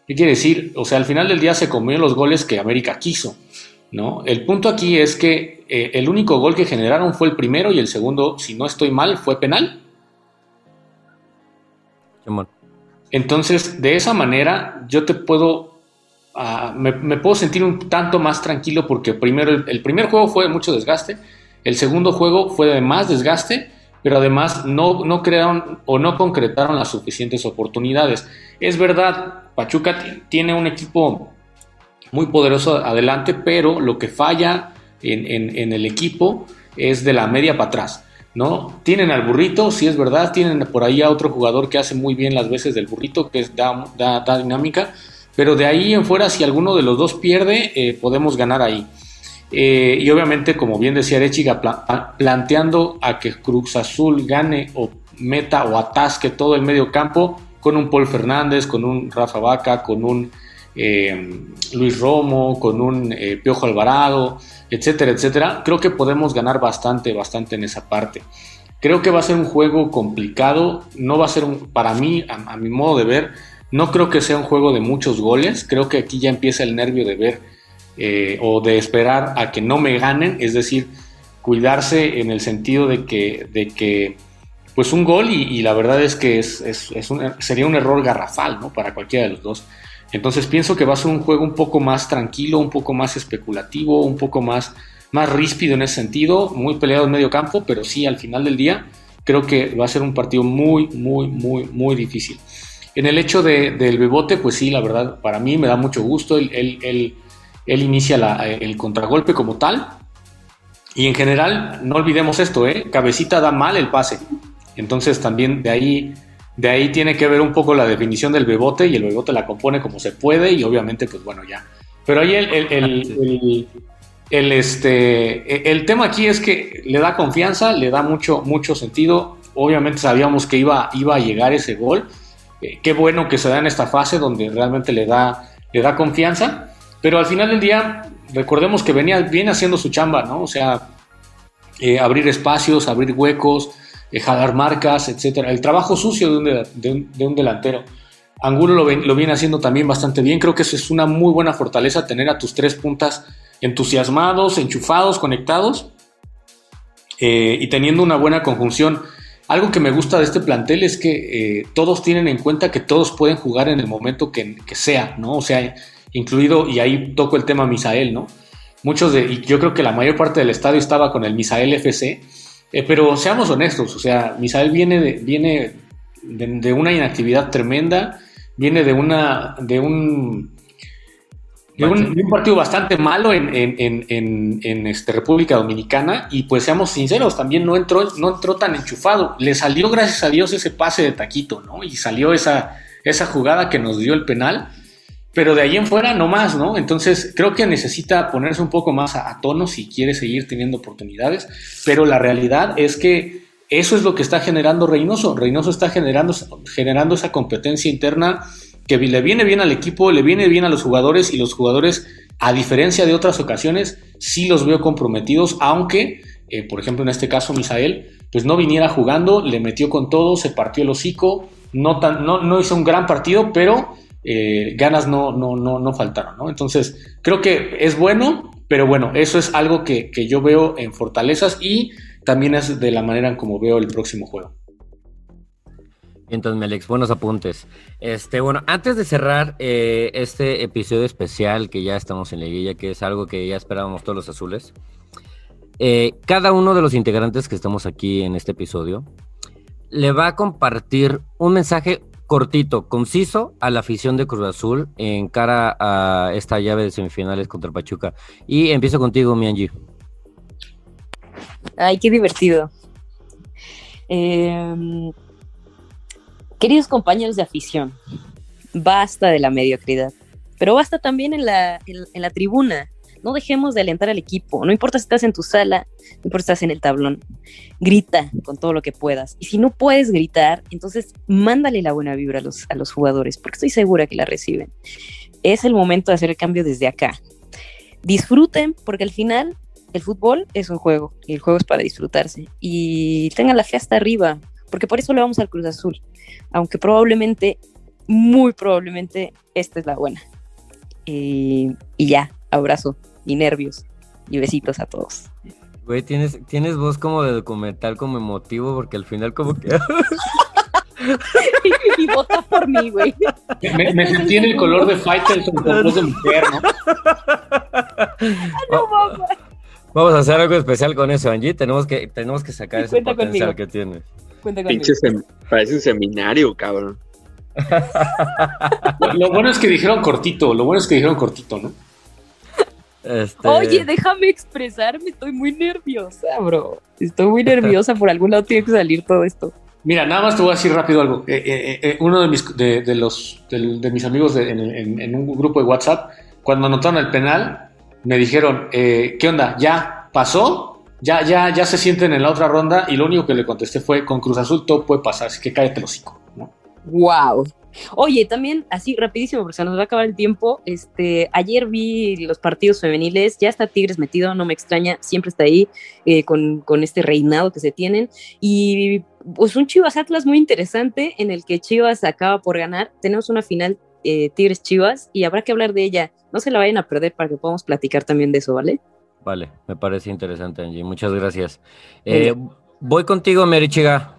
¿Qué quiere decir? O sea, al final del día se comió los goles que América quiso, ¿no? El punto aquí es que eh, el único gol que generaron fue el primero y el segundo, si no estoy mal, fue penal. Entonces, de esa manera, yo te puedo, ah, me, puedo sentir un tanto más tranquilo porque primero, el primer juego fue de mucho desgaste, el segundo juego fue de más desgaste pero además no, no crearon o no concretaron las suficientes oportunidades. Es verdad, Pachuca tiene un equipo muy poderoso adelante, pero lo que falla en, el equipo es de la media para atrás. ¿No? Tienen al burrito, sí es verdad, tienen por ahí a otro jugador que hace muy bien las veces del burrito, que da, da, dinámica, pero de ahí en fuera, si alguno de los dos pierde, eh, podemos ganar ahí. Eh, y obviamente, como bien decía Arechiga, planteando a que Cruz Azul gane o meta o atasque todo el medio campo con un Paul Fernández, con un Rafa Vaca, con un eh, Luis Romo, con un eh, Piojo Alvarado, etcétera, etcétera, creo que podemos ganar bastante, bastante en esa parte. Creo que va a ser un juego complicado, no va a ser para mí, a, mi modo de ver, no creo que sea un juego de muchos goles, creo que aquí ya empieza el nervio de ver eh, o de esperar a que no me ganen, es decir, cuidarse en el sentido de que, de que pues un gol y, la verdad es que es, sería un error garrafal ¿no? para cualquiera de los dos. Entonces pienso que va a ser un juego un poco más tranquilo, un poco más especulativo, un poco más, más ríspido en ese sentido, muy peleado en medio campo, pero sí al final del día creo que va a ser un partido muy, muy, muy, muy difícil. En el hecho del Bebote, pues sí, la verdad, para mí me da mucho gusto. Él, él, inicia el contragolpe como tal. Y en general, no olvidemos esto, ¿eh? Cabecita da mal el pase. Entonces también de ahí de ahí tiene que ver un poco la definición del bebote y el bebote la compone como se puede y obviamente pues bueno ya. Pero ahí el, el, este, el tema aquí es que le da confianza, le da mucho, mucho sentido. Obviamente sabíamos que iba, iba a llegar ese gol. Eh, qué bueno que se da en esta fase donde realmente le da, le da confianza. Pero al final del día, recordemos que venía, viene haciendo su chamba, ¿no? O sea, eh, abrir espacios, abrir huecos, jalar marcas, etcétera. El trabajo sucio de un, delantero. Angulo lo, viene haciendo también bastante bien. Creo que eso es una muy buena fortaleza, tener a tus tres puntas entusiasmados, enchufados, conectados eh, y teniendo una buena conjunción. Algo que me gusta de este plantel es que eh, todos tienen en cuenta que todos pueden jugar en el momento que, sea, ¿no? O sea, incluido, y ahí toco el tema Misael, ¿no? Muchos de, y yo creo que la mayor parte del estadio estaba con el Misael FC, eh, pero seamos honestos, o sea, Misael viene de, viene de, una inactividad tremenda, viene de una de un de un, partido bastante malo en, en, este, República Dominicana y pues seamos sinceros, también no entró, no entró tan enchufado. Le salió gracias a Dios ese pase de taquito, ¿no? Y salió esa, esa jugada que nos dio el penal pero de ahí en fuera no más, ¿no? Entonces creo que necesita ponerse un poco más a, tono si quiere seguir teniendo oportunidades, pero la realidad es que eso es lo que está generando Reynoso. Reynoso está generando, generando esa competencia interna que le viene bien al equipo, le viene bien a los jugadores y los jugadores, a diferencia de otras ocasiones, sí los veo comprometidos, aunque, eh, por ejemplo, en este caso, Misael, pues no viniera jugando, le metió con todo, se partió el hocico, no, tan, no, no hizo un gran partido, pero eh, ganas no, no, no, no faltaron, ¿no? Entonces, creo que es bueno, pero bueno, eso es algo que, yo veo en fortalezas y también es de la manera en como veo el próximo juego. Entonces, Alex, buenos apuntes. Este, bueno, antes de cerrar eh, este episodio especial que ya estamos en liguilla, que es algo que ya esperábamos todos los azules, eh, cada uno de los integrantes que estamos aquí en este episodio le va a compartir un mensaje cortito, conciso a la afición de Cruz Azul en cara a esta llave de semifinales contra Pachuca. Y empiezo contigo, Mianji. Ay, qué divertido. Em, queridos compañeros de afición, basta de la mediocridad, pero basta también en la, en la tribuna no dejemos de alentar al equipo, no importa si estás en tu sala, no importa si estás en el tablón, grita con todo lo que puedas. Y si no puedes gritar, entonces mándale la buena vibra a los, a los jugadores, porque estoy segura que la reciben. Es el momento de hacer el cambio desde acá. Disfruten, porque al final el fútbol es un juego y el juego es para disfrutarse. Y tengan la fe hasta arriba, porque por eso le vamos al Cruz Azul. Aunque probablemente, muy probablemente, esta es la buena. y ya, abrazo y nervios. Y besitos a todos. Güey, tienes, tienes voz como de documental, como emotivo, porque al final como que... y, vota por mí, güey. Me, sentí en el color de Faitelson con voz de mujer, ¿no? no Vamos a hacer algo especial con eso, Angie. Tenemos que, tenemos que sacar ese potencial que tiene. Pinche parece un seminario, cabrón. lo bueno es que dijeron cortito, lo bueno es que dijeron cortito, ¿no? Este, Oye, déjame expresarme, estoy muy nerviosa, bro. Estoy muy nerviosa, por algún lado tiene que salir todo esto. Mira, nada más te voy a decir rápido algo. Eh, eh, eh, uno de mis, de, los, de, mis amigos en, un grupo de WhatsApp, cuando anotaron el penal, me dijeron, ¿qué onda? ¿Ya pasó? Ya, ya, ya se sienten en la otra ronda y lo único que le contesté fue, con Cruz Azul todo puede pasar, así que cállate el hocico. Wow. Oye, también así rapidísimo, porque se nos va a acabar el tiempo. Este, ayer vi los partidos femeniles, ya está Tigres metido, no me extraña, siempre está ahí eh, con, con, este reinado que se tienen. Y pues un Chivas Atlas muy interesante en el que Chivas acaba por ganar. Tenemos una final eh, Tigres Chivas y habrá que hablar de ella. No se la vayan a perder para que podamos platicar también de eso, ¿vale? Vale, me parece interesante, Angie. Muchas gracias. Eh, voy contigo, Merichiga.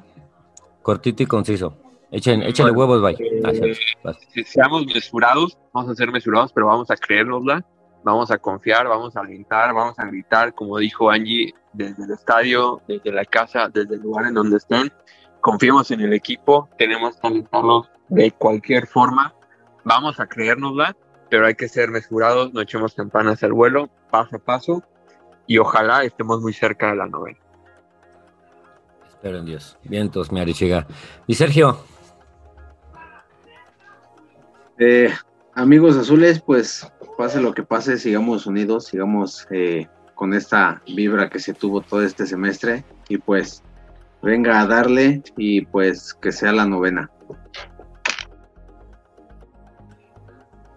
Cortito y conciso. Echen, échale huevos, bye. Ah, seamos mesurados, vamos a ser mesurados, pero vamos a creérnosla, vamos a confiar, vamos a alentar, vamos a gritar, como dijo Angie, desde el estadio, desde la casa, desde el lugar en donde estén. Confiemos en el equipo, tenemos que alentarlos de cualquier forma, vamos a creérnosla, pero hay que ser mesurados, no echemos campanas al vuelo, paso a paso, y ojalá estemos muy cerca de la novela. Espero en Dios. Vientos, mi Arichiga. Y Sergio, eh, amigos azules, pues pase lo que pase, sigamos unidos, sigamos eh, con esta vibra que se tuvo todo este semestre y pues venga a darle y pues que sea la novena.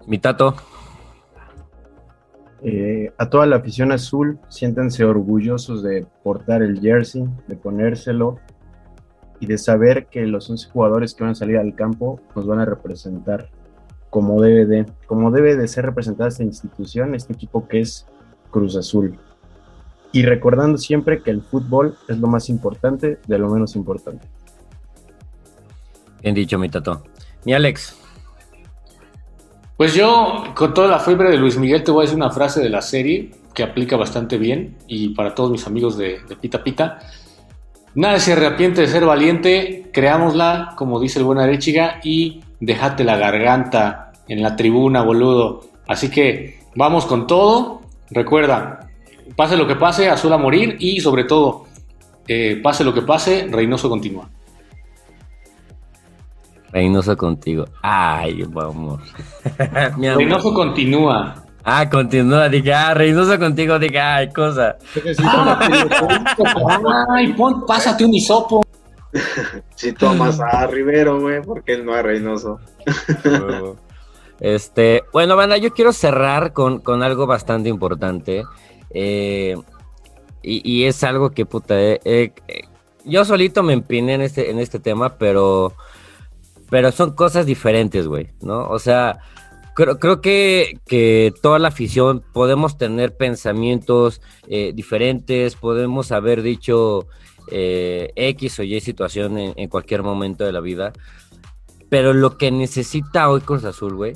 Mi tato. Eh, a toda la afición azul, siéntanse orgullosos de portar el jersey, de ponérselo y de saber que los 11 jugadores que van a salir al campo nos van a representar como debe de, como debe de ser representada esta institución, este equipo que es Cruz Azul. Y recordando siempre que el fútbol es lo más importante de lo menos importante. Bien dicho, mi tato. Mi Alex. Pues yo, con toda la fiebre de Luis Miguel, te voy a decir una frase de la serie que aplica bastante bien y para todos mis amigos de, de Pita Pita. Nada se arrepiente de ser valiente, creámosla, como dice el buen Arechiga, y déjate la garganta en la tribuna, boludo. Así que vamos con todo. Recuerda, pase lo que pase, azul a morir y sobre todo, eh, pase lo que pase, Reynoso continúa. Reynoso contigo. Ay, vamos. Reynoso continúa. Ah, continúa, dije, ah, Reynoso contigo, dije, ay, cosa. ay, pon, pásate un hisopo. Si tomas a Rivero, güey, porque él no es Reynoso. este, bueno, banda, yo quiero cerrar con, algo bastante importante. Eh, y, es algo que, puta, eh, eh, yo solito me empiné en este, en este tema, pero, pero son cosas diferentes, güey, ¿no? O sea, creo, creo que, que, toda la afición podemos tener pensamientos diferentes, podemos haber dicho eh, X o Y situación en, cualquier momento de la vida. Pero lo que necesita hoy Cruz Azul, güey,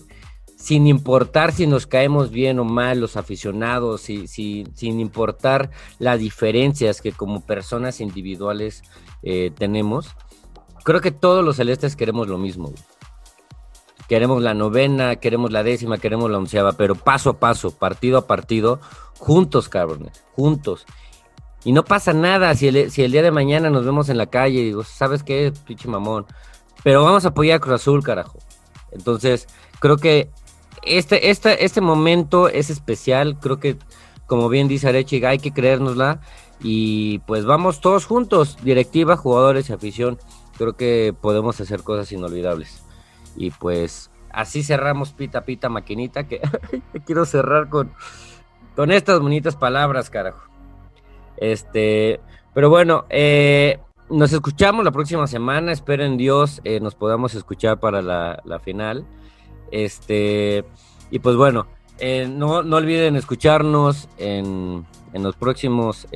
sin importar si nos caemos bien o mal los aficionados, y, sin importar las diferencias que como personas individuales eh, tenemos, creo que todos los celestes queremos lo mismo. Queremos la novena, queremos la décima, queremos la onceava, pero paso a paso, partido a partido, juntos, cabrones, juntos. Y no pasa nada si el, si el día de mañana nos vemos en la calle y digo, ¿sabes qué? Pinche mamón. Pero vamos a apoyar a Cruz Azul, carajo. Entonces, creo que este, este, este momento es especial. Creo que, como bien dice Arechi, hay que creérnosla. Y pues vamos todos juntos, directiva, jugadores y afición. Creo que podemos hacer cosas inolvidables. Y pues así cerramos Pita Pita Maquinita, que quiero cerrar con, con estas bonitas palabras, carajo. Este, pero bueno, eh, nos escuchamos la próxima semana. Esperen Dios, eh, nos podamos escuchar para la, la final. Este, y pues bueno, eh, no, no, olviden escucharnos en, en los próximos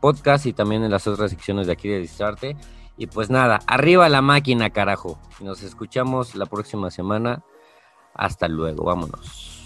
podcasts y también en las otras secciones de aquí de Distarte. Y pues nada, arriba la máquina, carajo. Nos escuchamos la próxima semana. Hasta luego, vámonos.